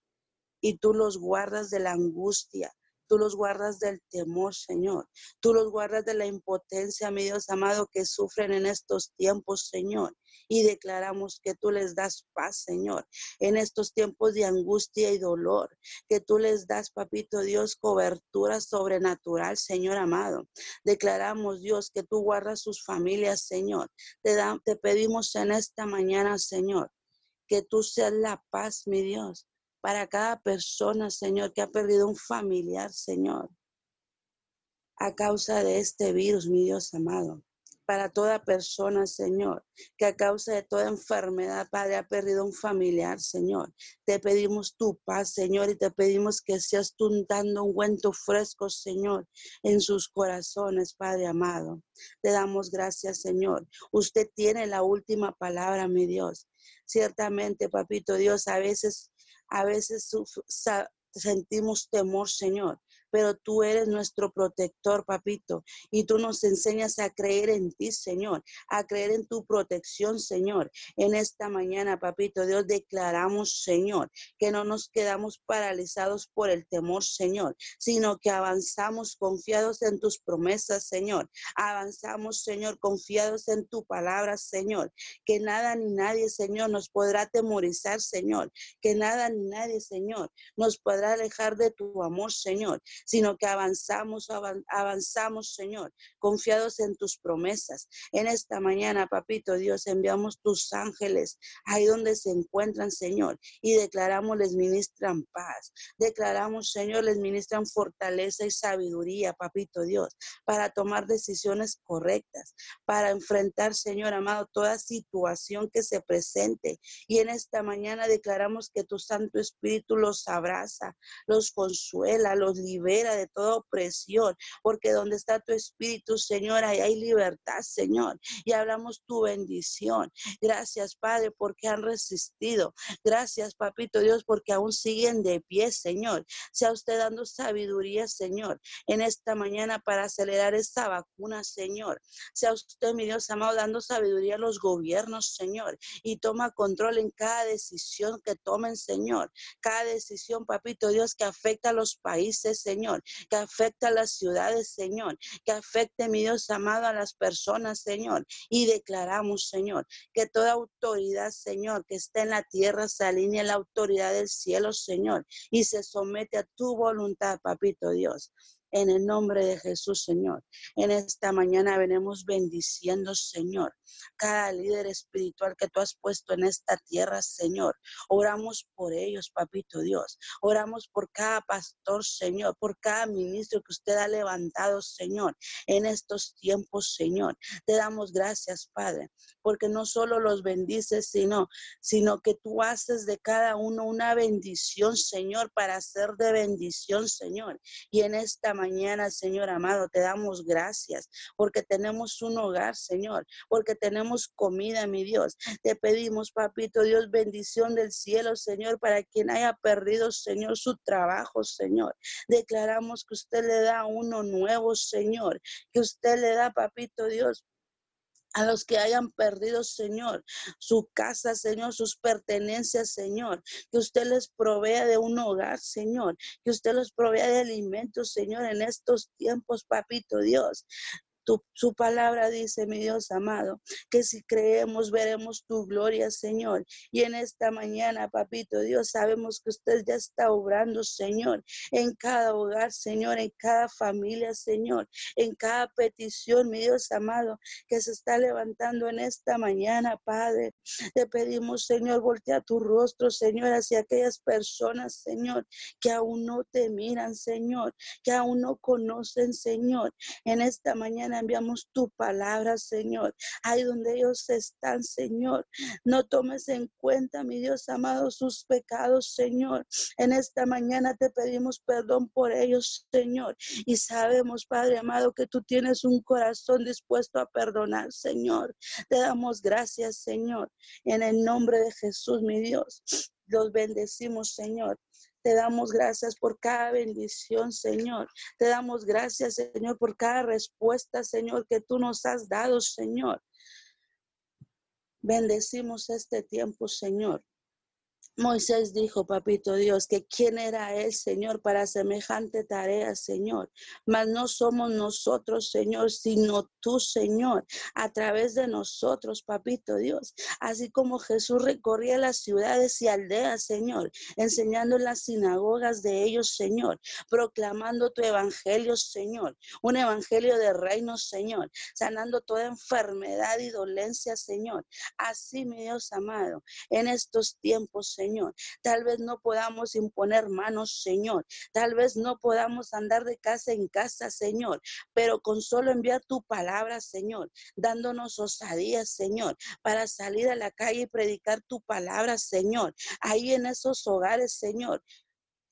y tú los guardas de la angustia Tú los guardas del temor, Señor. Tú los guardas de la impotencia, mi Dios amado, que sufren en estos tiempos, Señor y declaramos que tú les das paz, Señor, en estos tiempos de angustia y dolor, que tú les das, papito Dios, cobertura sobrenatural, Señor amado. Declaramos, Dios, que tú guardas sus familias, Señor. Te, pedimos en esta mañana, Señor, que tú seas la paz, mi Dios, para cada persona, Señor, que ha perdido un familiar, Señor, a causa de este virus, mi Dios amado para toda persona, Señor, que a causa de toda enfermedad, Padre, ha perdido un familiar, Señor. Te pedimos tu paz, Señor, y te pedimos que seas tú dando un guento fresco, Señor, en sus corazones, Padre amado. Te damos gracias, Señor. Usted tiene la última palabra, mi Dios. Ciertamente, papito Dios, a veces, a veces sentimos temor, Señor, pero tú eres nuestro protector, papito, y tú nos enseñas a creer en ti, Señor, a creer en tu protección, Señor. En esta mañana, papito, Dios, declaramos, Señor, que no nos quedamos paralizados por el temor, Señor, sino que avanzamos confiados en tus promesas, Señor. Avanzamos, Señor, confiados en tu palabra, Señor. Que nada ni nadie, Señor, nos podrá temorizar, Señor. Que nada ni nadie, Señor, nos podrá alejar de tu amor, Señor sino que avanzamos, avanzamos, Señor, confiados en tus promesas. En esta mañana, papito Dios, enviamos tus ángeles ahí donde se encuentran, Señor, y declaramos les ministran paz. Declaramos, Señor, les ministran fortaleza y sabiduría, papito Dios, para tomar decisiones correctas, para enfrentar, Señor amado, toda situación que se presente. Y en esta mañana declaramos que tu Santo Espíritu los abraza, los consuela, los libera de toda opresión, porque donde está tu espíritu, Señor, ahí hay libertad, Señor. Y hablamos tu bendición. Gracias, Padre, porque han resistido. Gracias, Papito Dios, porque aún siguen de pie, Señor. Sea usted dando sabiduría, Señor, en esta mañana para acelerar esta vacuna, Señor. Sea usted, mi Dios amado, dando sabiduría a los gobiernos, Señor. Y toma control en cada decisión que tomen, Señor. Cada decisión, Papito Dios, que afecta a los países, Señor Señor, que afecta a las ciudades, Señor, que afecte, mi Dios amado, a las personas, Señor. Y declaramos, Señor, que toda autoridad, Señor, que está en la tierra se alinea a la autoridad del cielo, Señor, y se somete a tu voluntad, papito Dios en el nombre de Jesús, Señor. En esta mañana venimos bendiciendo, Señor, cada líder espiritual que tú has puesto en esta tierra, Señor. Oramos por ellos, papito Dios. Oramos por cada pastor, Señor, por cada ministro que usted ha levantado, Señor, en estos tiempos, Señor. Te damos gracias, Padre, porque no solo los bendices, sino, sino que tú haces de cada uno una bendición, Señor, para ser de bendición, Señor. Y en esta mañana, Señor amado, te damos gracias porque tenemos un hogar, Señor, porque tenemos comida, mi Dios. Te pedimos, papito Dios, bendición del cielo, Señor, para quien haya perdido, Señor, su trabajo, Señor. Declaramos que usted le da uno nuevo, Señor, que usted le da, papito Dios, a los que hayan perdido, Señor, su casa, Señor, sus pertenencias, Señor, que usted les provea de un hogar, Señor, que usted los provea de alimentos, Señor, en estos tiempos, papito Dios su palabra dice, mi Dios amado, que si creemos veremos tu gloria, Señor. Y en esta mañana, papito Dios, sabemos que usted ya está obrando, Señor, en cada hogar, Señor, en cada familia, Señor, en cada petición, mi Dios amado, que se está levantando en esta mañana, Padre. Te pedimos, Señor, voltea tu rostro, Señor, hacia aquellas personas, Señor, que aún no te miran, Señor, que aún no conocen, Señor. En esta mañana enviamos tu palabra, Señor. Ahí donde ellos están, Señor. No tomes en cuenta, mi Dios amado, sus pecados, Señor. En esta mañana te pedimos perdón por ellos, Señor. Y sabemos, Padre amado, que tú tienes un corazón dispuesto a perdonar, Señor. Te damos gracias, Señor. En el nombre de Jesús, mi Dios. Los bendecimos, Señor. Te damos gracias por cada bendición, Señor. Te damos gracias, Señor, por cada respuesta, Señor, que tú nos has dado, Señor. Bendecimos este tiempo, Señor. Moisés dijo, papito Dios, que quién era él, Señor, para semejante tarea, Señor. Mas no somos nosotros, Señor, sino tú, Señor, a través de nosotros, papito Dios. Así como Jesús recorría las ciudades y aldeas, Señor, enseñando en las sinagogas de ellos, Señor, proclamando tu evangelio, Señor, un evangelio de reino, Señor, sanando toda enfermedad y dolencia, Señor. Así, mi Dios amado, en estos tiempos, Señor, Señor. Tal vez no podamos imponer manos, Señor. Tal vez no podamos andar de casa en casa, Señor. Pero con solo enviar tu palabra, Señor, dándonos osadía, Señor, para salir a la calle y predicar tu palabra, Señor. Ahí en esos hogares, Señor,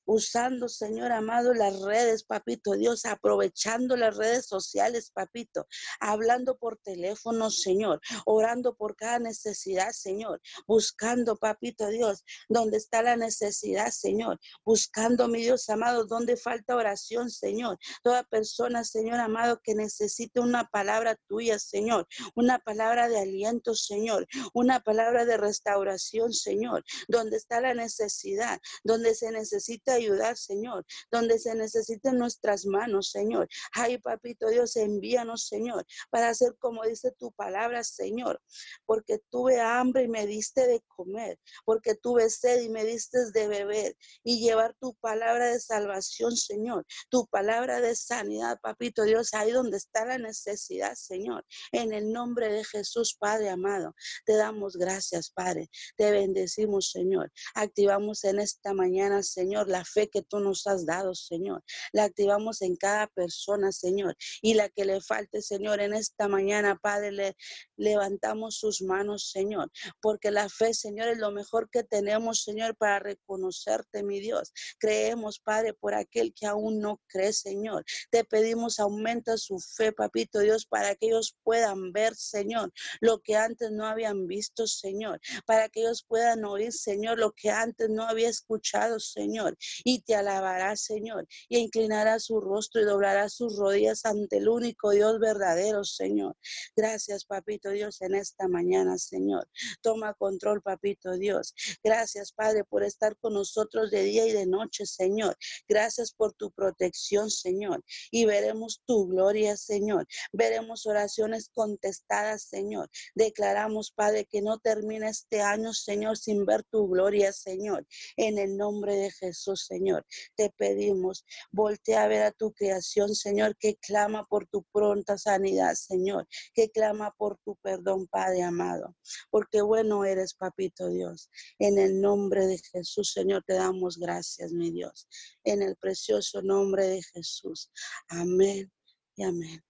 usando, Señor amado, las redes, papito Dios, aprovechando las redes sociales, papito, hablando por teléfono, Señor, orando por cada necesidad, Señor, buscando, papito Dios, donde está la necesidad, Señor, buscando, mi Dios amado, donde falta oración, Señor. Toda persona, Señor amado, que necesite una palabra tuya, Señor, una palabra de aliento, Señor, una palabra de restauración, Señor, donde está la necesidad, donde se necesita ayudar, Señor, donde se necesiten nuestras manos, Señor. Ay, papito Dios, envíanos, Señor, para hacer como dice tu palabra, Señor, porque tuve hambre y me diste de comer, porque tuve sed y me diste de beber, y llevar tu palabra de salvación, Señor, tu palabra de sanidad, papito Dios, ahí donde está la necesidad, Señor. En el nombre de Jesús, Padre amado, te damos gracias, Padre. Te bendecimos, Señor. Activamos en esta mañana, Señor, la fe que tú nos has dado, Señor. La activamos en cada persona, Señor. Y la que le falte, Señor, en esta mañana, Padre, le levantamos sus manos, Señor. Porque la fe, Señor, es lo mejor que tenemos, Señor, para reconocerte, mi Dios. Creemos, Padre, por aquel que aún no cree, Señor. Te pedimos, aumenta su fe, papito Dios, para que ellos puedan ver, Señor, lo que antes no habían visto, Señor. Para que ellos puedan oír, Señor, lo que antes no había escuchado, Señor y te alabará, Señor, y inclinará su rostro y doblará sus rodillas ante el único Dios verdadero, Señor. Gracias, papito Dios, en esta mañana, Señor. Toma control, papito Dios. Gracias, Padre, por estar con nosotros de día y de noche, Señor. Gracias por tu protección, Señor. Y veremos tu gloria, Señor. Veremos oraciones contestadas, Señor. Declaramos, Padre, que no termina este año, Señor, sin ver tu gloria, Señor. En el nombre de Jesús, Señor. Te pedimos, voltea a ver a tu creación, Señor, que clama por tu pronta sanidad, Señor, que clama por tu perdón, Padre amado, porque bueno eres, papito Dios. En el nombre de Jesús, Señor, te damos gracias, mi Dios. En el precioso nombre de Jesús. Amén y amén.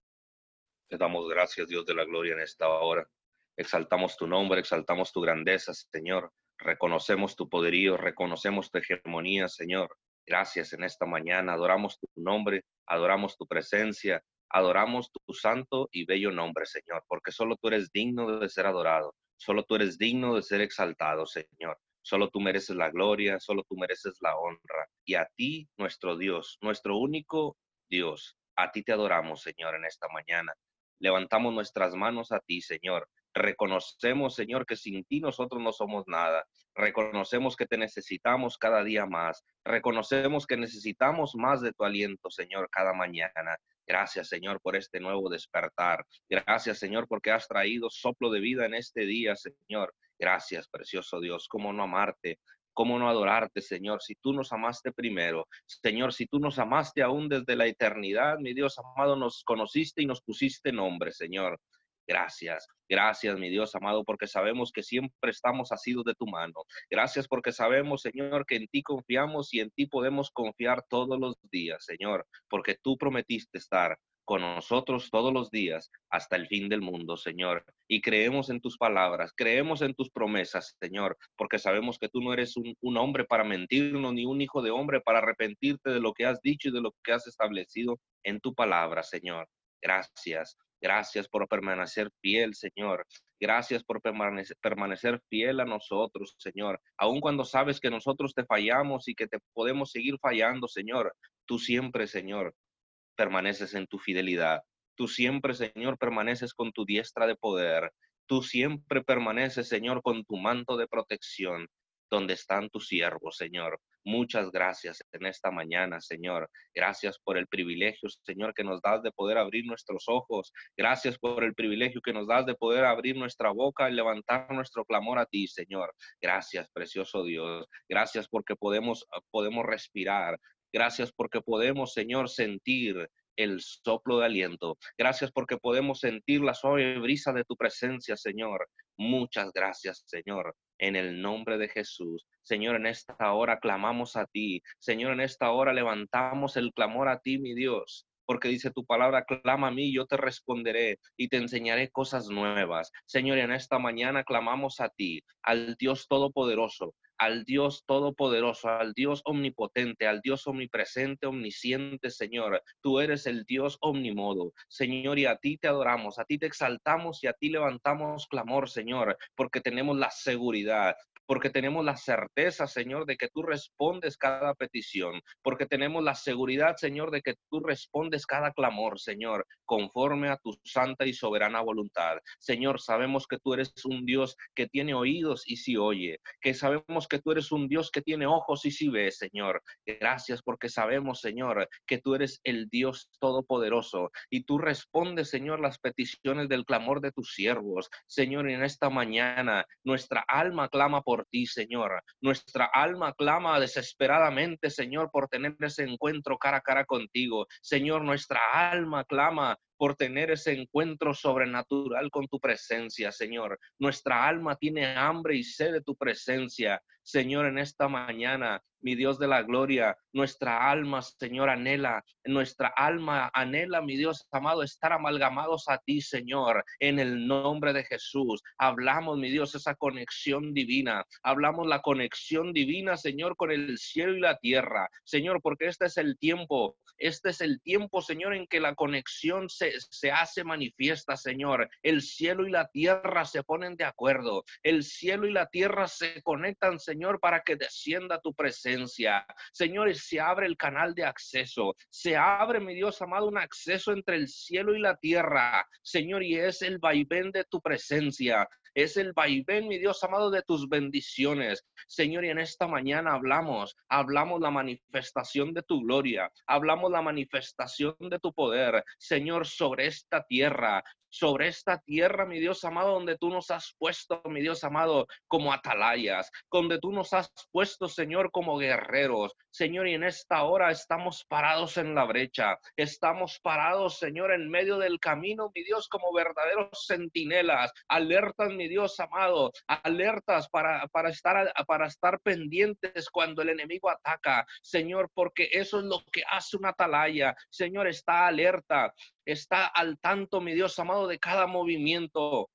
Te damos gracias, Dios de la gloria, en esta hora. Exaltamos tu nombre, exaltamos tu grandeza, Señor. Reconocemos tu poderío, reconocemos tu hegemonía, Señor. Gracias en esta mañana. Adoramos tu nombre, adoramos tu presencia, adoramos tu santo y bello nombre, Señor, porque solo tú eres digno de ser adorado, solo tú eres digno de ser exaltado, Señor. Solo tú mereces la gloria, solo tú mereces la honra. Y a ti, nuestro Dios, nuestro único Dios, a ti te adoramos, Señor, en esta mañana. Levantamos nuestras manos a ti, Señor, Reconocemos, Señor, que sin ti nosotros no somos nada. Reconocemos que te necesitamos cada día más. Reconocemos que necesitamos más de tu aliento, Señor, cada mañana. Gracias, Señor, por este nuevo despertar. Gracias, Señor, porque has traído soplo de vida en este día, Señor. Gracias, precioso Dios. ¿Cómo no amarte? ¿Cómo no adorarte, Señor? Si tú nos amaste primero, Señor, si tú nos amaste aún desde la eternidad, mi Dios amado, nos conociste y nos pusiste nombre, Señor. Gracias, gracias, mi Dios amado, porque sabemos que siempre estamos asidos de tu mano. Gracias porque sabemos, Señor, que en ti confiamos y en ti podemos confiar todos los días, Señor, porque tú prometiste estar con nosotros todos los días hasta el fin del mundo, Señor. Y creemos en tus palabras, creemos en tus promesas, Señor, porque sabemos que tú no eres un, un, hombre para mentirnos, ni un hijo de hombre para arrepentirte de lo que has dicho y de lo que has establecido en tu palabra, Señor. Gracias. Gracias por permanecer fiel, Señor. Gracias por permanecer, fiel a nosotros, Señor. Aun cuando sabes que nosotros te fallamos y que te podemos seguir fallando, Señor, tú siempre, Señor, permaneces en tu fidelidad. Tú siempre, Señor, permaneces con tu diestra de poder. Tú siempre permaneces, Señor, con tu manto de protección. Donde están tus siervos, Señor. Muchas gracias en esta mañana, Señor. Gracias por el privilegio, Señor, que nos das de poder abrir nuestros ojos. Gracias por el privilegio que nos das de poder abrir nuestra boca y levantar nuestro clamor a ti, Señor. Gracias, precioso Dios. Gracias porque podemos, podemos respirar. Gracias porque podemos, Señor, sentir el soplo de aliento. Gracias porque podemos sentir la suave brisa de tu presencia, Señor. Muchas gracias, Señor en el nombre de Jesús. Señor, en esta hora clamamos a ti. Señor, en esta hora levantamos el clamor a ti, mi Dios. Porque dice tu palabra, clama a mí, yo te responderé y te enseñaré cosas nuevas. Señor, en esta mañana clamamos a ti, al Dios Todopoderoso, al Dios todopoderoso, al Dios omnipotente, al Dios omnipresente, omnisciente, Señor. Tú eres el Dios omnimodo, Señor, y a ti te adoramos, a ti te exaltamos y a ti levantamos clamor, Señor, porque tenemos la seguridad, porque tenemos la certeza, Señor, de que tú respondes cada petición, porque tenemos la seguridad, Señor, de que tú respondes cada clamor, Señor, conforme a tu santa y soberana voluntad. Señor, sabemos que tú eres un Dios que tiene oídos y sí oye, que sabemos que tú eres un Dios que tiene ojos y sí ve, Señor. Gracias porque sabemos, Señor, que tú eres el Dios todopoderoso y tú respondes, Señor, las peticiones del clamor de tus siervos. Señor, en esta mañana nuestra alma clama por ti, Señor. Nuestra alma clama desesperadamente, Señor, por tener ese encuentro cara a cara contigo. Señor, nuestra alma clama por tener ese encuentro sobrenatural con tu presencia, Señor. Nuestra alma tiene hambre y sed de tu presencia. Señor, en esta mañana, mi Dios de la gloria, nuestra alma, Señor, anhela, nuestra alma anhela, mi Dios amado, estar amalgamados a ti, Señor, en el nombre de Jesús. Hablamos, mi Dios, esa conexión divina. Hablamos la conexión divina, Señor, con el cielo y la tierra. Señor, porque este es el tiempo, este es el tiempo, Señor, en que la conexión se, se hace manifiesta, Señor. El cielo y la tierra se ponen de acuerdo. El cielo y la tierra se conectan, Señor Señor, para que descienda tu presencia. Señor, se abre el canal de acceso. Se abre, mi Dios amado, un acceso entre el cielo y la tierra. Señor, y es el vaivén de tu presencia. Es el vaivén, mi Dios amado, de tus bendiciones. Señor, y en esta mañana hablamos, hablamos la manifestación de tu gloria, hablamos la manifestación de tu poder, Señor, sobre esta tierra, sobre esta tierra, mi Dios amado, donde tú nos has puesto, mi Dios amado, como atalayas, donde tú nos has puesto, Señor, como guerreros. Señor, y en esta hora estamos parados en la brecha, estamos parados, Señor, en medio del camino, mi Dios, como verdaderos centinelas, alertas, mi Dios amado, alertas para, para, estar, para estar pendientes cuando el enemigo ataca, Señor, porque eso es lo que hace una atalaya. Señor, está alerta, está al tanto, mi Dios amado, de cada movimiento,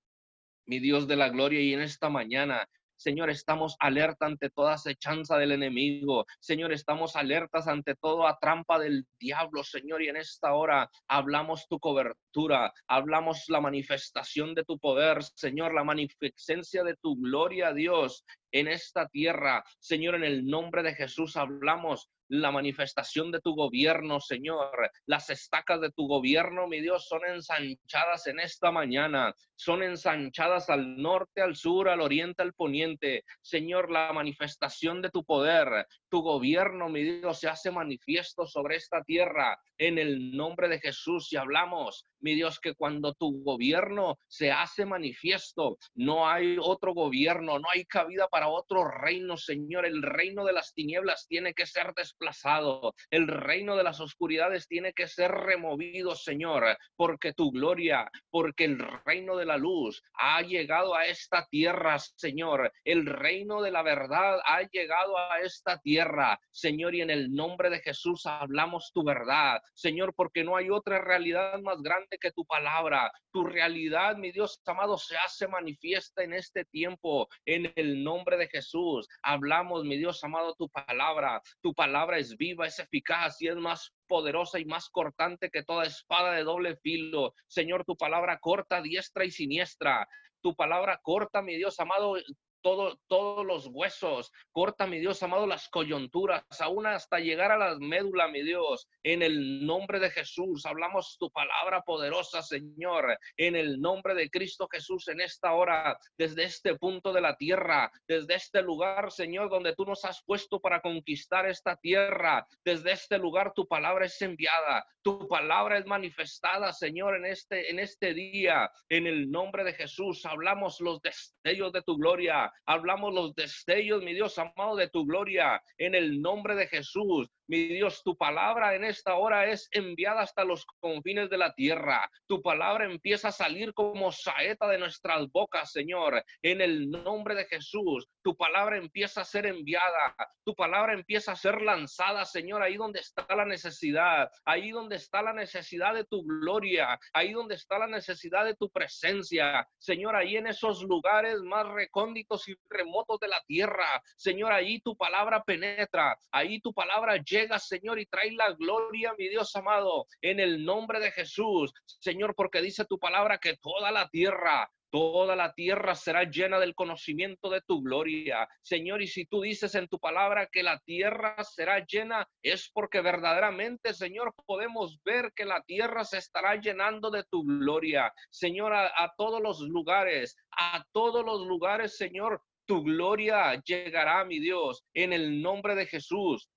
mi Dios de la gloria, y en esta mañana Señor, estamos alerta ante toda acechanza del enemigo. Señor, estamos alertas ante toda trampa del diablo, Señor. Y en esta hora hablamos tu cobertura, hablamos la manifestación de tu poder, Señor, la magnificencia de tu gloria, Dios, en esta tierra. Señor, en el nombre de Jesús hablamos la manifestación de tu gobierno, Señor. Las estacas de tu gobierno, mi Dios, son ensanchadas en esta mañana. Son ensanchadas al norte, al sur, al oriente, al poniente. Señor, la manifestación de tu poder, tu gobierno, mi Dios, se hace manifiesto sobre esta tierra en el nombre de Jesús. Y hablamos, mi Dios, que cuando tu gobierno se hace manifiesto, no hay otro gobierno, no hay cabida para otro reino, Señor. El reino de las tinieblas tiene que ser desplazado. El reino de las oscuridades tiene que ser removido, Señor, porque tu gloria, porque el reino de la luz ha llegado a esta tierra, Señor. El reino de la verdad ha llegado a esta tierra, Señor, y en el nombre de Jesús hablamos tu verdad, Señor, porque no hay otra realidad más grande que tu palabra. Tu realidad, mi Dios amado, se hace manifiesta en este tiempo, en el nombre de Jesús. Hablamos, mi Dios amado, tu palabra. Tu palabra es viva, es eficaz y es más poderosa y más cortante que toda espada de doble filo. Señor, tu palabra corta, diestra y siniestra. Tu palabra corta, mi Dios amado, todo, todos los huesos, corta, mi Dios amado, las coyunturas, aún hasta llegar a las médulas, mi Dios, en el nombre de Jesús, hablamos tu palabra poderosa, Señor, en el nombre de Cristo Jesús, en esta hora, desde este punto de la tierra, desde este lugar, Señor, donde tú nos has puesto para conquistar esta tierra, desde este lugar tu palabra es enviada, tu palabra es manifestada, Señor, en este, en este día, en el nombre de Jesús, hablamos los destellos de tu gloria, hablamos los destellos, mi Dios amado, de tu gloria, en el nombre de Jesús. Mi Dios, tu palabra en esta hora es enviada hasta los confines de la tierra. Tu palabra empieza a salir como saeta de nuestras bocas, Señor. En el nombre de Jesús, tu palabra empieza a ser enviada. Tu palabra empieza a ser lanzada, Señor, ahí donde está la necesidad, ahí donde está la necesidad de tu gloria, ahí donde está la necesidad de tu presencia. Señor, ahí en esos lugares más recónditos y remotos de la tierra. Señor, ahí tu palabra penetra, ahí tu palabra llega Señor, y trae la gloria, mi Dios amado, en el nombre de Jesús, Señor, porque dice tu palabra que toda la tierra Toda la tierra será llena del conocimiento de tu gloria. Señor, y si tú dices en tu palabra que la tierra será llena, es porque verdaderamente, Señor, podemos ver que la tierra se estará llenando de tu gloria. Señor, a, todos los lugares, a todos los lugares, Señor, tu gloria llegará, mi Dios, en el nombre de Jesús.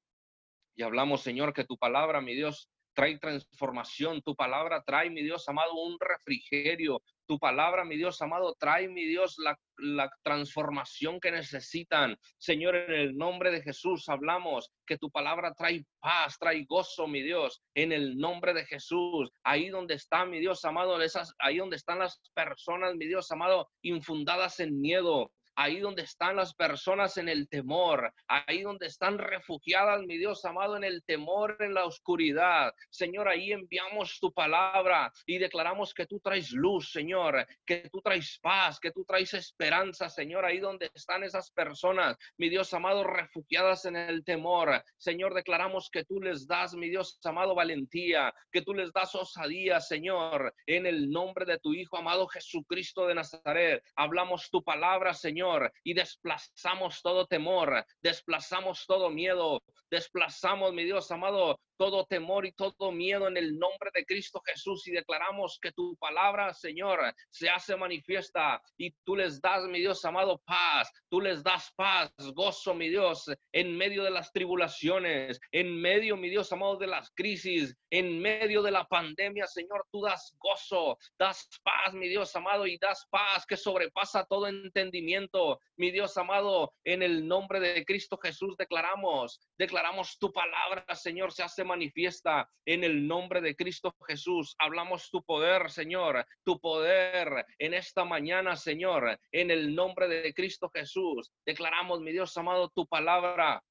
Y hablamos, Señor, que tu palabra, mi Dios, trae transformación. Tu palabra trae, mi Dios amado, un refrigerio. Tu palabra, mi Dios amado, trae, mi Dios, la, transformación que necesitan. Señor, en el nombre de Jesús hablamos que tu palabra trae paz, trae gozo, mi Dios, en el nombre de Jesús. Ahí donde está, mi Dios amado, esas, ahí donde están las personas, mi Dios amado, infundadas en miedo, ahí donde están las personas en el temor, ahí donde están refugiadas, mi Dios amado, en el temor, en la oscuridad. Señor, ahí enviamos tu palabra y declaramos que tú traes luz, Señor, que tú traes paz, que tú traes esperanza, Señor, ahí donde están esas personas, mi Dios amado, refugiadas en el temor. Señor, declaramos que tú les das, mi Dios amado, valentía, que tú les das osadía, Señor, en el nombre de tu Hijo amado Jesucristo de Nazaret. Hablamos tu palabra, Señor y desplazamos todo temor, desplazamos todo miedo, desplazamos, mi Dios amado, todo temor y todo miedo en el nombre de Cristo Jesús y declaramos que tu palabra, Señor, se hace manifiesta y tú les das, mi Dios amado, paz, tú les das paz, gozo, mi Dios, en medio de las tribulaciones, en medio, mi Dios amado, de las crisis, en medio de la pandemia, Señor, tú das gozo, das paz, mi Dios amado, y das paz que sobrepasa todo entendimiento, mi Dios amado, en el nombre de Cristo Jesús declaramos, declaramos tu palabra, Señor, se hace manifiesta en el nombre de Cristo Jesús. Hablamos tu poder, Señor, tu poder en esta mañana, Señor, en el nombre de Cristo Jesús. Declaramos, mi Dios amado, tu palabra.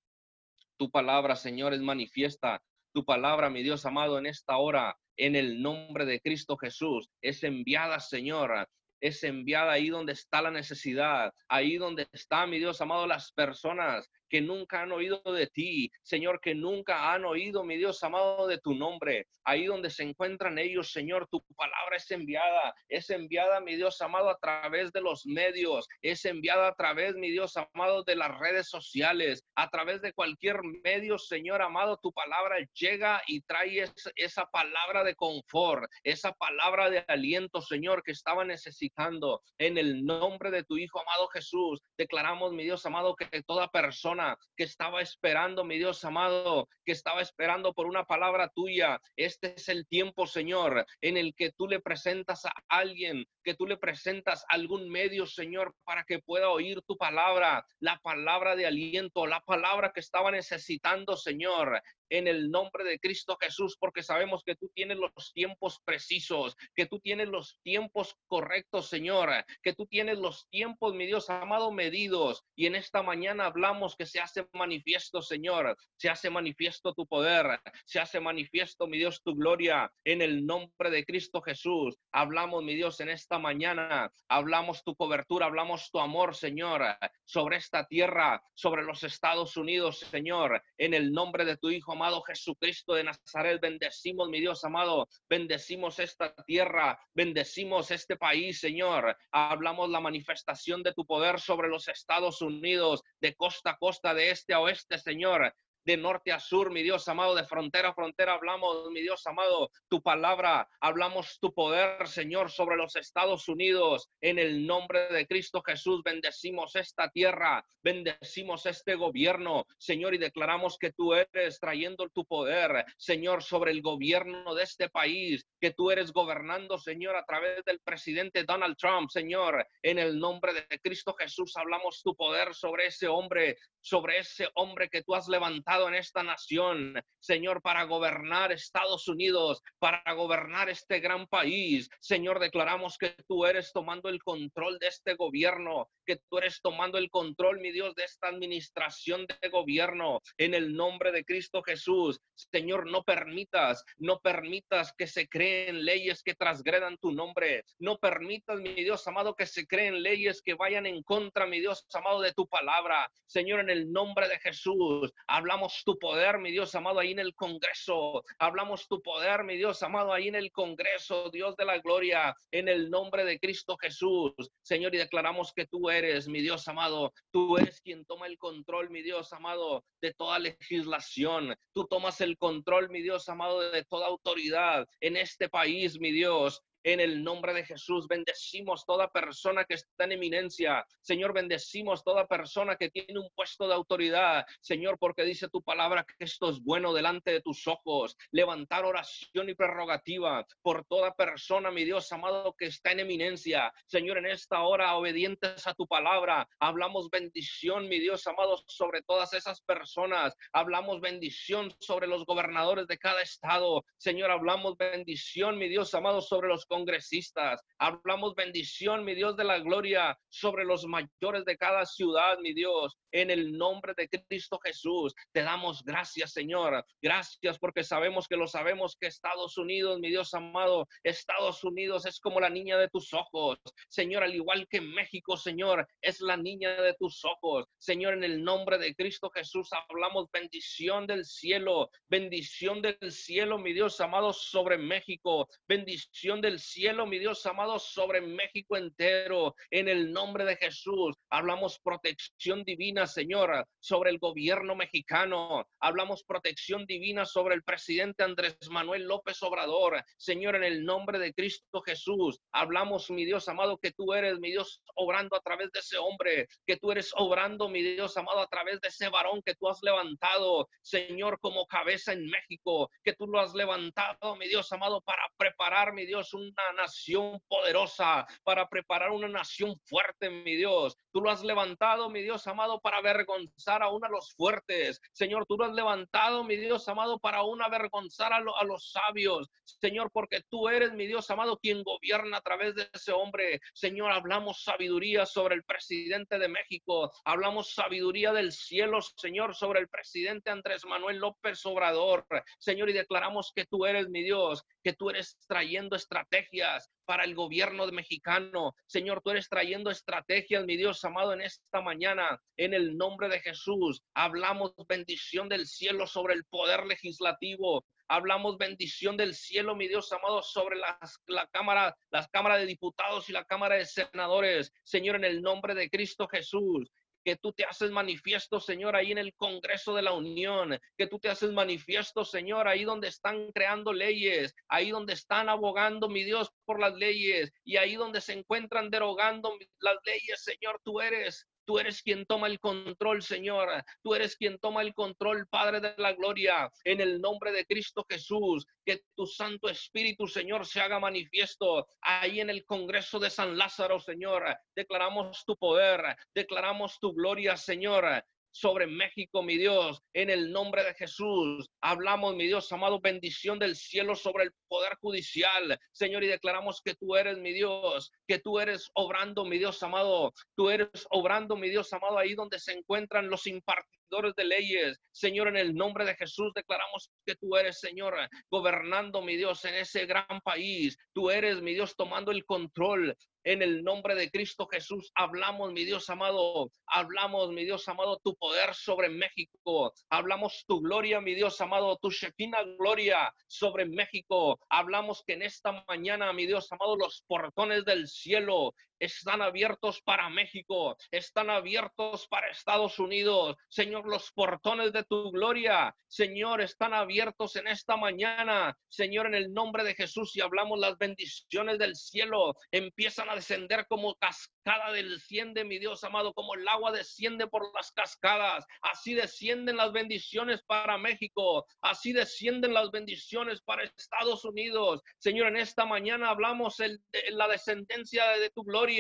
Tu palabra, Señor, es manifiesta. Tu palabra, mi Dios amado, en esta hora, en el nombre de Cristo Jesús, es enviada, Señor, es enviada ahí donde está la necesidad, ahí donde está, mi Dios amado, las personas que nunca han oído de ti, Señor, que nunca han oído, mi Dios amado, de tu nombre. Ahí donde se encuentran ellos, Señor, tu palabra es enviada, es enviada, mi Dios amado, a través de los medios, es enviada a través, mi Dios amado, de las redes sociales, a través de cualquier medio, Señor amado, tu palabra llega y trae esa palabra de confort, esa palabra de aliento, Señor, que estaba necesitando. En el nombre de tu Hijo amado Jesús, declaramos, mi Dios amado, que toda persona que estaba esperando, mi Dios amado, que estaba esperando por una palabra tuya. Este es el tiempo, Señor, en el que tú le presentas a alguien, que tú le presentas algún medio, Señor, para que pueda oír tu palabra, la palabra de aliento, la palabra que estaba necesitando, Señor en el nombre de Cristo Jesús, porque sabemos que tú tienes los tiempos precisos, que tú tienes los tiempos correctos, Señor, que tú tienes los tiempos, mi Dios amado, medidos. Y en esta mañana hablamos que se hace manifiesto, Señor, se hace manifiesto tu poder, se hace manifiesto, mi Dios, tu gloria en el nombre de Cristo Jesús. Hablamos, mi Dios, en esta mañana, hablamos tu cobertura, hablamos tu amor, Señor, sobre esta tierra, sobre los Estados Unidos, Señor, en el nombre de tu Hijo amado Jesucristo de Nazaret, bendecimos, mi Dios amado, bendecimos esta tierra, bendecimos este país, Señor. Hablamos la manifestación de tu poder sobre los Estados Unidos, de costa a costa, de este a oeste, Señor de norte a sur, mi Dios amado, de frontera a frontera hablamos, mi Dios amado, tu palabra, hablamos tu poder, Señor, sobre los Estados Unidos. En el nombre de Cristo Jesús, bendecimos esta tierra, bendecimos este gobierno, Señor, y declaramos que tú eres trayendo tu poder, Señor, sobre el gobierno de este país, que tú eres gobernando, Señor, a través del presidente Donald Trump, Señor. En el nombre de Cristo Jesús, hablamos tu poder sobre ese hombre, sobre ese hombre que tú has levantado en esta nación, Señor, para gobernar Estados Unidos, para gobernar este gran país. Señor, declaramos que tú eres tomando el control de este gobierno, que tú eres tomando el control, mi Dios, de esta administración de gobierno. En el nombre de Cristo Jesús, Señor, no permitas, no permitas que se creen leyes que transgredan tu nombre. No permitas, mi Dios amado, que se creen leyes que vayan en contra, mi Dios amado, de tu palabra. Señor, en el nombre de Jesús, hablamos tu poder, mi Dios amado, ahí en el Congreso. Hablamos tu poder, mi Dios amado, ahí en el Congreso, Dios de la gloria, en el nombre de Cristo Jesús. Señor, y declaramos que tú eres, mi Dios amado, tú eres quien toma el control, mi Dios amado, de toda legislación. Tú tomas el control, mi Dios amado, de toda autoridad en este país, mi Dios. En el nombre de Jesús, bendecimos toda persona que está en eminencia. Señor, bendecimos toda persona que tiene un puesto de autoridad. Señor, porque dice tu palabra que esto es bueno delante de tus ojos. Levantar oración y prerrogativa por toda persona, mi Dios amado, que está en eminencia. Señor, en esta hora, obedientes a tu palabra, hablamos bendición, mi Dios amado, sobre todas esas personas. Hablamos bendición sobre los gobernadores de cada estado. Señor, hablamos bendición, mi Dios amado, sobre los congresistas. Hablamos bendición, mi Dios de la gloria, sobre los mayores de cada ciudad, mi Dios. En el nombre de Cristo Jesús, te damos gracias, Señor. Gracias porque sabemos que lo sabemos que Estados Unidos, mi Dios amado, Estados Unidos es como la niña de tus ojos. Señor, al igual que México, Señor, es la niña de tus ojos. Señor, en el nombre de Cristo Jesús, hablamos bendición del cielo, bendición del cielo, mi Dios amado, sobre México, bendición del cielo, mi Dios amado, sobre México entero. En el nombre de Jesús, hablamos protección divina, Señora, sobre el gobierno mexicano. Hablamos protección divina sobre el presidente Andrés Manuel López Obrador. Señor, en el nombre de Cristo Jesús, hablamos, mi Dios amado, que tú eres, mi Dios, obrando a través de ese hombre, que tú eres obrando, mi Dios amado, a través de ese varón que tú has levantado, Señor, como cabeza en México, que tú lo has levantado, mi Dios amado, para preparar, mi Dios, un una nación poderosa, para preparar una nación fuerte, mi Dios. Tú lo has levantado, mi Dios amado, para avergonzar aún a los fuertes. Señor, tú lo has levantado, mi Dios amado, para aún avergonzar a, a los sabios. Señor, porque tú eres, mi Dios amado, quien gobierna a través de ese hombre. Señor, hablamos sabiduría sobre el presidente de México. Hablamos sabiduría del cielo, Señor, sobre el presidente Andrés Manuel López Obrador. Señor, y declaramos que tú eres, mi Dios, que tú eres trayendo estrategias para el gobierno mexicano. Señor, tú eres trayendo estrategias, mi Dios amado, en esta mañana. En el nombre de Jesús, hablamos bendición del cielo sobre el poder legislativo. Hablamos bendición del cielo, mi Dios amado, sobre las, la cámara, las cámaras de diputados y la cámara de senadores. Señor, en el nombre de Cristo Jesús, que tú te haces manifiesto, Señor, ahí en el Congreso de la Unión, que tú te haces manifiesto, Señor, ahí donde están creando leyes, ahí donde están abogando, mi Dios, por las leyes, y ahí donde se encuentran derogando las leyes, Señor, tú eres Tú eres quien toma el control, Señor. Tú eres quien toma el control, Padre de la Gloria. En el nombre de Cristo Jesús, que tu Santo Espíritu, Señor, se haga manifiesto ahí en el Congreso de San Lázaro, Señor. Declaramos tu poder, declaramos tu gloria, Señor sobre México, mi Dios, en el nombre de Jesús. Hablamos, mi Dios amado, bendición del cielo sobre el poder judicial, Señor, y declaramos que tú eres mi Dios, que tú eres obrando, mi Dios amado, tú eres obrando, mi Dios amado, ahí donde se encuentran los impartidos de leyes. Señor, en el nombre de Jesús declaramos que tú eres, Señor, gobernando, mi Dios, en ese gran país. Tú eres, mi Dios, tomando el control en el nombre de Cristo Jesús hablamos, mi Dios amado, hablamos, mi Dios amado, tu poder sobre México. Hablamos tu gloria, mi Dios amado, tu Shekinah gloria sobre México. Hablamos que en esta mañana, mi Dios amado, los portones del cielo están abiertos para México, están abiertos para Estados Unidos. Señor, los portones de tu gloria, Señor, están abiertos en esta mañana. Señor, en el nombre de Jesús, y hablamos las bendiciones del cielo, empiezan a descender como cascada desciende, mi Dios amado, como el agua desciende por las cascadas. Así descienden las bendiciones para México, así descienden las bendiciones para Estados Unidos. Señor, en esta mañana hablamos el, de la descendencia de tu gloria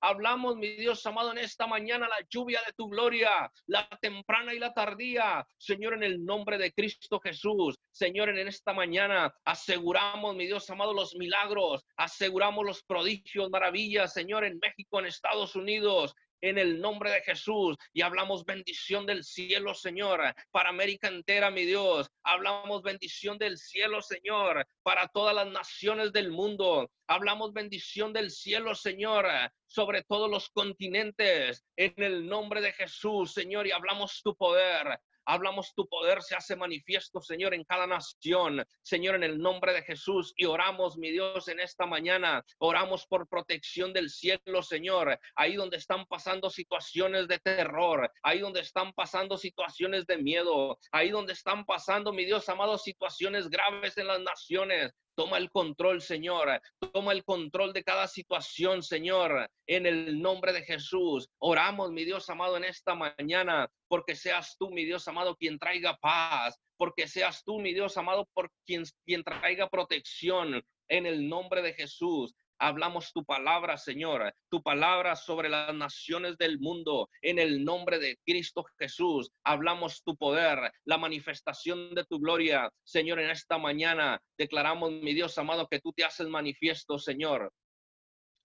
Hablamos, mi Dios amado, en esta mañana la lluvia de tu gloria, la temprana y la tardía. Señor, en el nombre de Cristo Jesús. Señor, en esta mañana aseguramos, mi Dios amado, los milagros, aseguramos los prodigios, maravillas, Señor, en México, en Estados Unidos, en el nombre de Jesús y hablamos bendición del cielo, Señor, para América entera, mi Dios. Hablamos bendición del cielo, Señor, para todas las naciones del mundo. Hablamos bendición del cielo, Señor, sobre todos los continentes, en el nombre de Jesús, Señor, y hablamos tu poder. Hablamos tu poder se hace manifiesto, Señor, en cada nación. Señor, en el nombre de Jesús. Y oramos, mi Dios, en esta mañana. Oramos por protección del cielo, Señor. Ahí donde están pasando situaciones de terror. Ahí donde están pasando situaciones de miedo. Ahí donde están pasando, mi Dios amado, situaciones graves en las naciones. Toma el control, Señor. Toma el control de cada situación, Señor. En el nombre de Jesús. Oramos, mi Dios amado, en esta mañana, porque seas tú, mi Dios amado, quien traiga paz, porque seas tú, mi Dios amado, por quien, quien traiga protección. En el nombre de Jesús. Hablamos tu palabra, Señor, tu palabra sobre las naciones del mundo. En el nombre de Cristo Jesús, hablamos tu poder, la manifestación de tu gloria. Señor, en esta mañana declaramos, mi Dios amado, que tú te haces manifiesto, Señor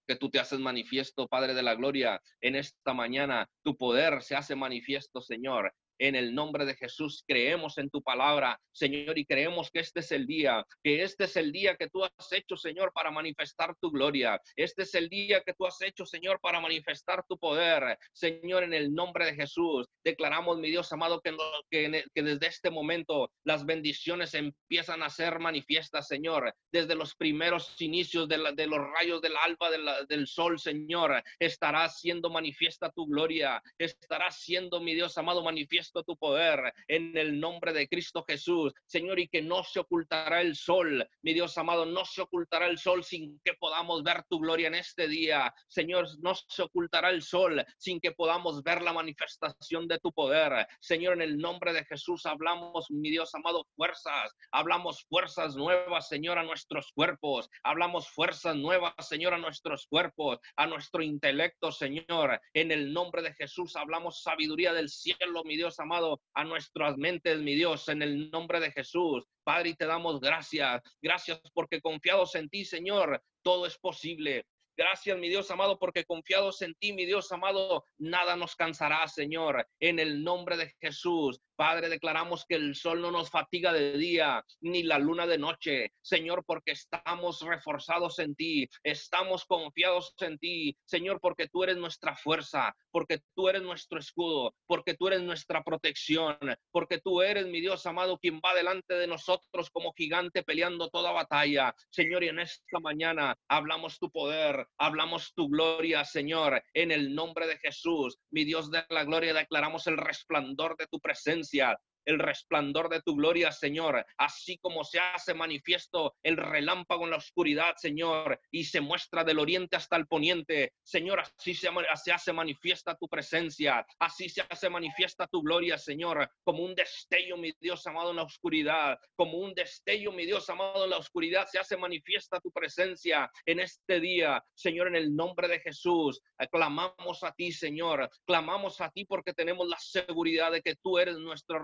que tú te haces manifiesto, Padre de la Gloria, en esta mañana. Tu poder se hace manifiesto, Señor. En el nombre de Jesús creemos en tu palabra, Señor, y creemos que este es el día, que este es el día que tú has hecho, Señor, para manifestar tu gloria. Este es el día que tú has hecho, Señor, para manifestar tu poder. Señor, en el nombre de Jesús, declaramos, mi Dios amado, que, desde este momento las bendiciones empiezan a ser manifiestas, Señor. Desde los primeros inicios de, de los rayos del alba del sol, Señor, estará siendo manifiesta tu gloria. Estará siendo, mi Dios amado, manifiesta tu poder en el nombre de Cristo Jesús, Señor, y que no se ocultará el sol, mi Dios amado, no se ocultará el sol sin que podamos ver tu gloria en este día, Señor, no se ocultará el sol sin que podamos ver la manifestación de tu poder, Señor, en el nombre de Jesús hablamos, mi Dios amado, fuerzas, hablamos fuerzas nuevas, Señor, a nuestros cuerpos, hablamos fuerzas nuevas, Señor, a nuestros cuerpos, a nuestro intelecto, Señor, en el nombre de Jesús hablamos sabiduría del cielo, mi Dios amado, a nuestras mentes, mi Dios, en el nombre de Jesús. Padre, te damos gracias. Gracias porque confiados en ti, Señor, todo es posible. Gracias, mi Dios amado, porque confiados en ti, mi Dios amado, nada nos cansará, Señor. En el nombre de Jesús, Padre, declaramos que el sol no nos fatiga de día, ni la luna de noche, Señor, porque estamos reforzados en ti, estamos confiados en ti, Señor, porque tú eres nuestra fuerza, porque tú eres nuestro escudo, porque tú eres nuestra protección, porque tú eres, mi Dios amado, quien va delante de nosotros como gigante peleando toda batalla. Señor, y en esta mañana hablamos tu poder, hablamos tu gloria, Señor, en el nombre de Jesús, mi Dios de la gloria, declaramos el resplandor de tu presencia el resplandor de tu gloria, Señor, así como se hace manifiesto el relámpago en la oscuridad, Señor, y se muestra del oriente hasta el poniente, Señor, así se, hace manifiesta tu presencia, así se hace manifiesta tu gloria, Señor, como un destello, mi Dios amado, en la oscuridad, como un destello, mi Dios amado, en la oscuridad, se hace manifiesta tu presencia en este día, Señor, en el nombre de Jesús, clamamos a ti, Señor, clamamos a ti porque tenemos la seguridad de que tú eres nuestro nuestro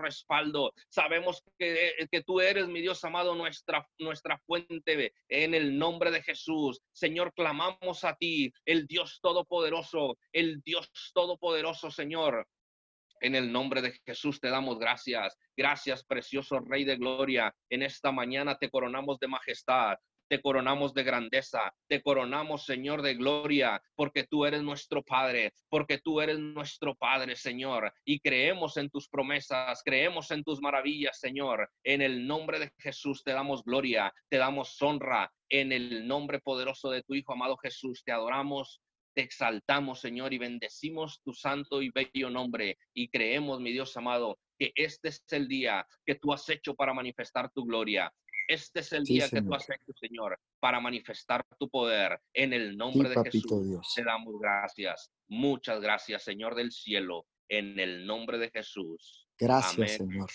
Sabemos que, que tú eres, mi Dios amado, nuestra, nuestra fuente en el nombre de Jesús. Señor, clamamos a ti, el Dios todopoderoso, el Dios todopoderoso, Señor En el nombre de Jesús te damos gracias. Gracias, precioso Rey de Gloria. En esta mañana te coronamos de majestad te coronamos de grandeza, te coronamos, Señor, de gloria, porque tú eres nuestro Padre, porque tú eres nuestro Padre, Señor, y creemos en tus promesas, creemos en tus maravillas, Señor. En el nombre de Jesús te damos gloria, te damos honra, en el nombre poderoso de tu Hijo amado Jesús, te adoramos. Te exaltamos, Señor, y bendecimos tu santo y bello nombre. Y creemos, mi Dios amado, que este es el día que tú has hecho para manifestar tu gloria. Este es el día que tú has hecho, Señor, para manifestar tu poder. En el nombre de Jesús te damos gracias. Muchas gracias, Señor del cielo, en el nombre de Jesús. Gracias, Señor.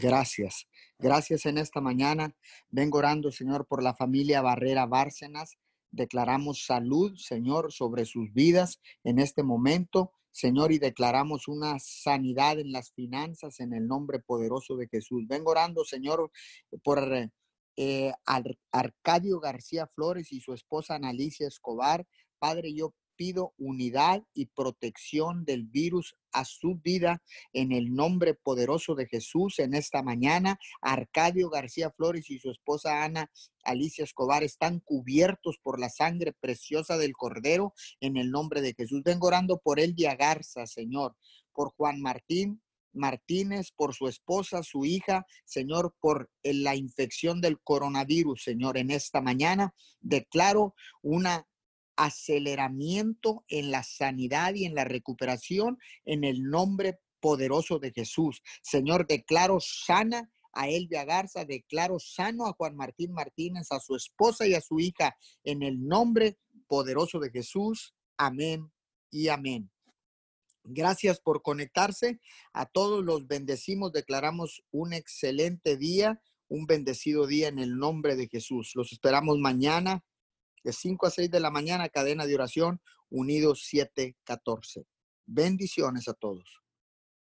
Gracias. Gracias en esta mañana. Vengo orando, Señor, por la familia Barrera Bárcenas. Declaramos salud, Señor, sobre sus vidas en este momento. Señor, y declaramos una sanidad en las finanzas en el nombre poderoso de Jesús. Vengo orando, Señor, por eh, Arcadio García Flores y su esposa Analicia Escobar. Padre, yo pido unidad y protección del virus a su vida en el nombre poderoso de Jesús en esta mañana. Arcadio García Flores y su esposa Ana Alicia Escobar están cubiertos por la sangre preciosa del Cordero en el nombre de Jesús. Vengo orando por Elvia Garza, Señor, por Juan Martín, Martínez, por su esposa, su hija, Señor, por la infección del coronavirus, Señor, en esta mañana. Declaro una aceleramiento en la sanidad y en la recuperación en el nombre poderoso de Jesús. Señor, declaro sana a Elvia Garza, declaro sano a Juan Martín Martínez, a su esposa y a su hija, en el nombre poderoso de Jesús. Amén y amén. Gracias por conectarse. A todos los bendecimos, declaramos un excelente día, un bendecido día en el nombre de Jesús. Los esperamos mañana de 5 a 6 de la mañana, cadena de oración, unidos 714. Bendiciones a todos.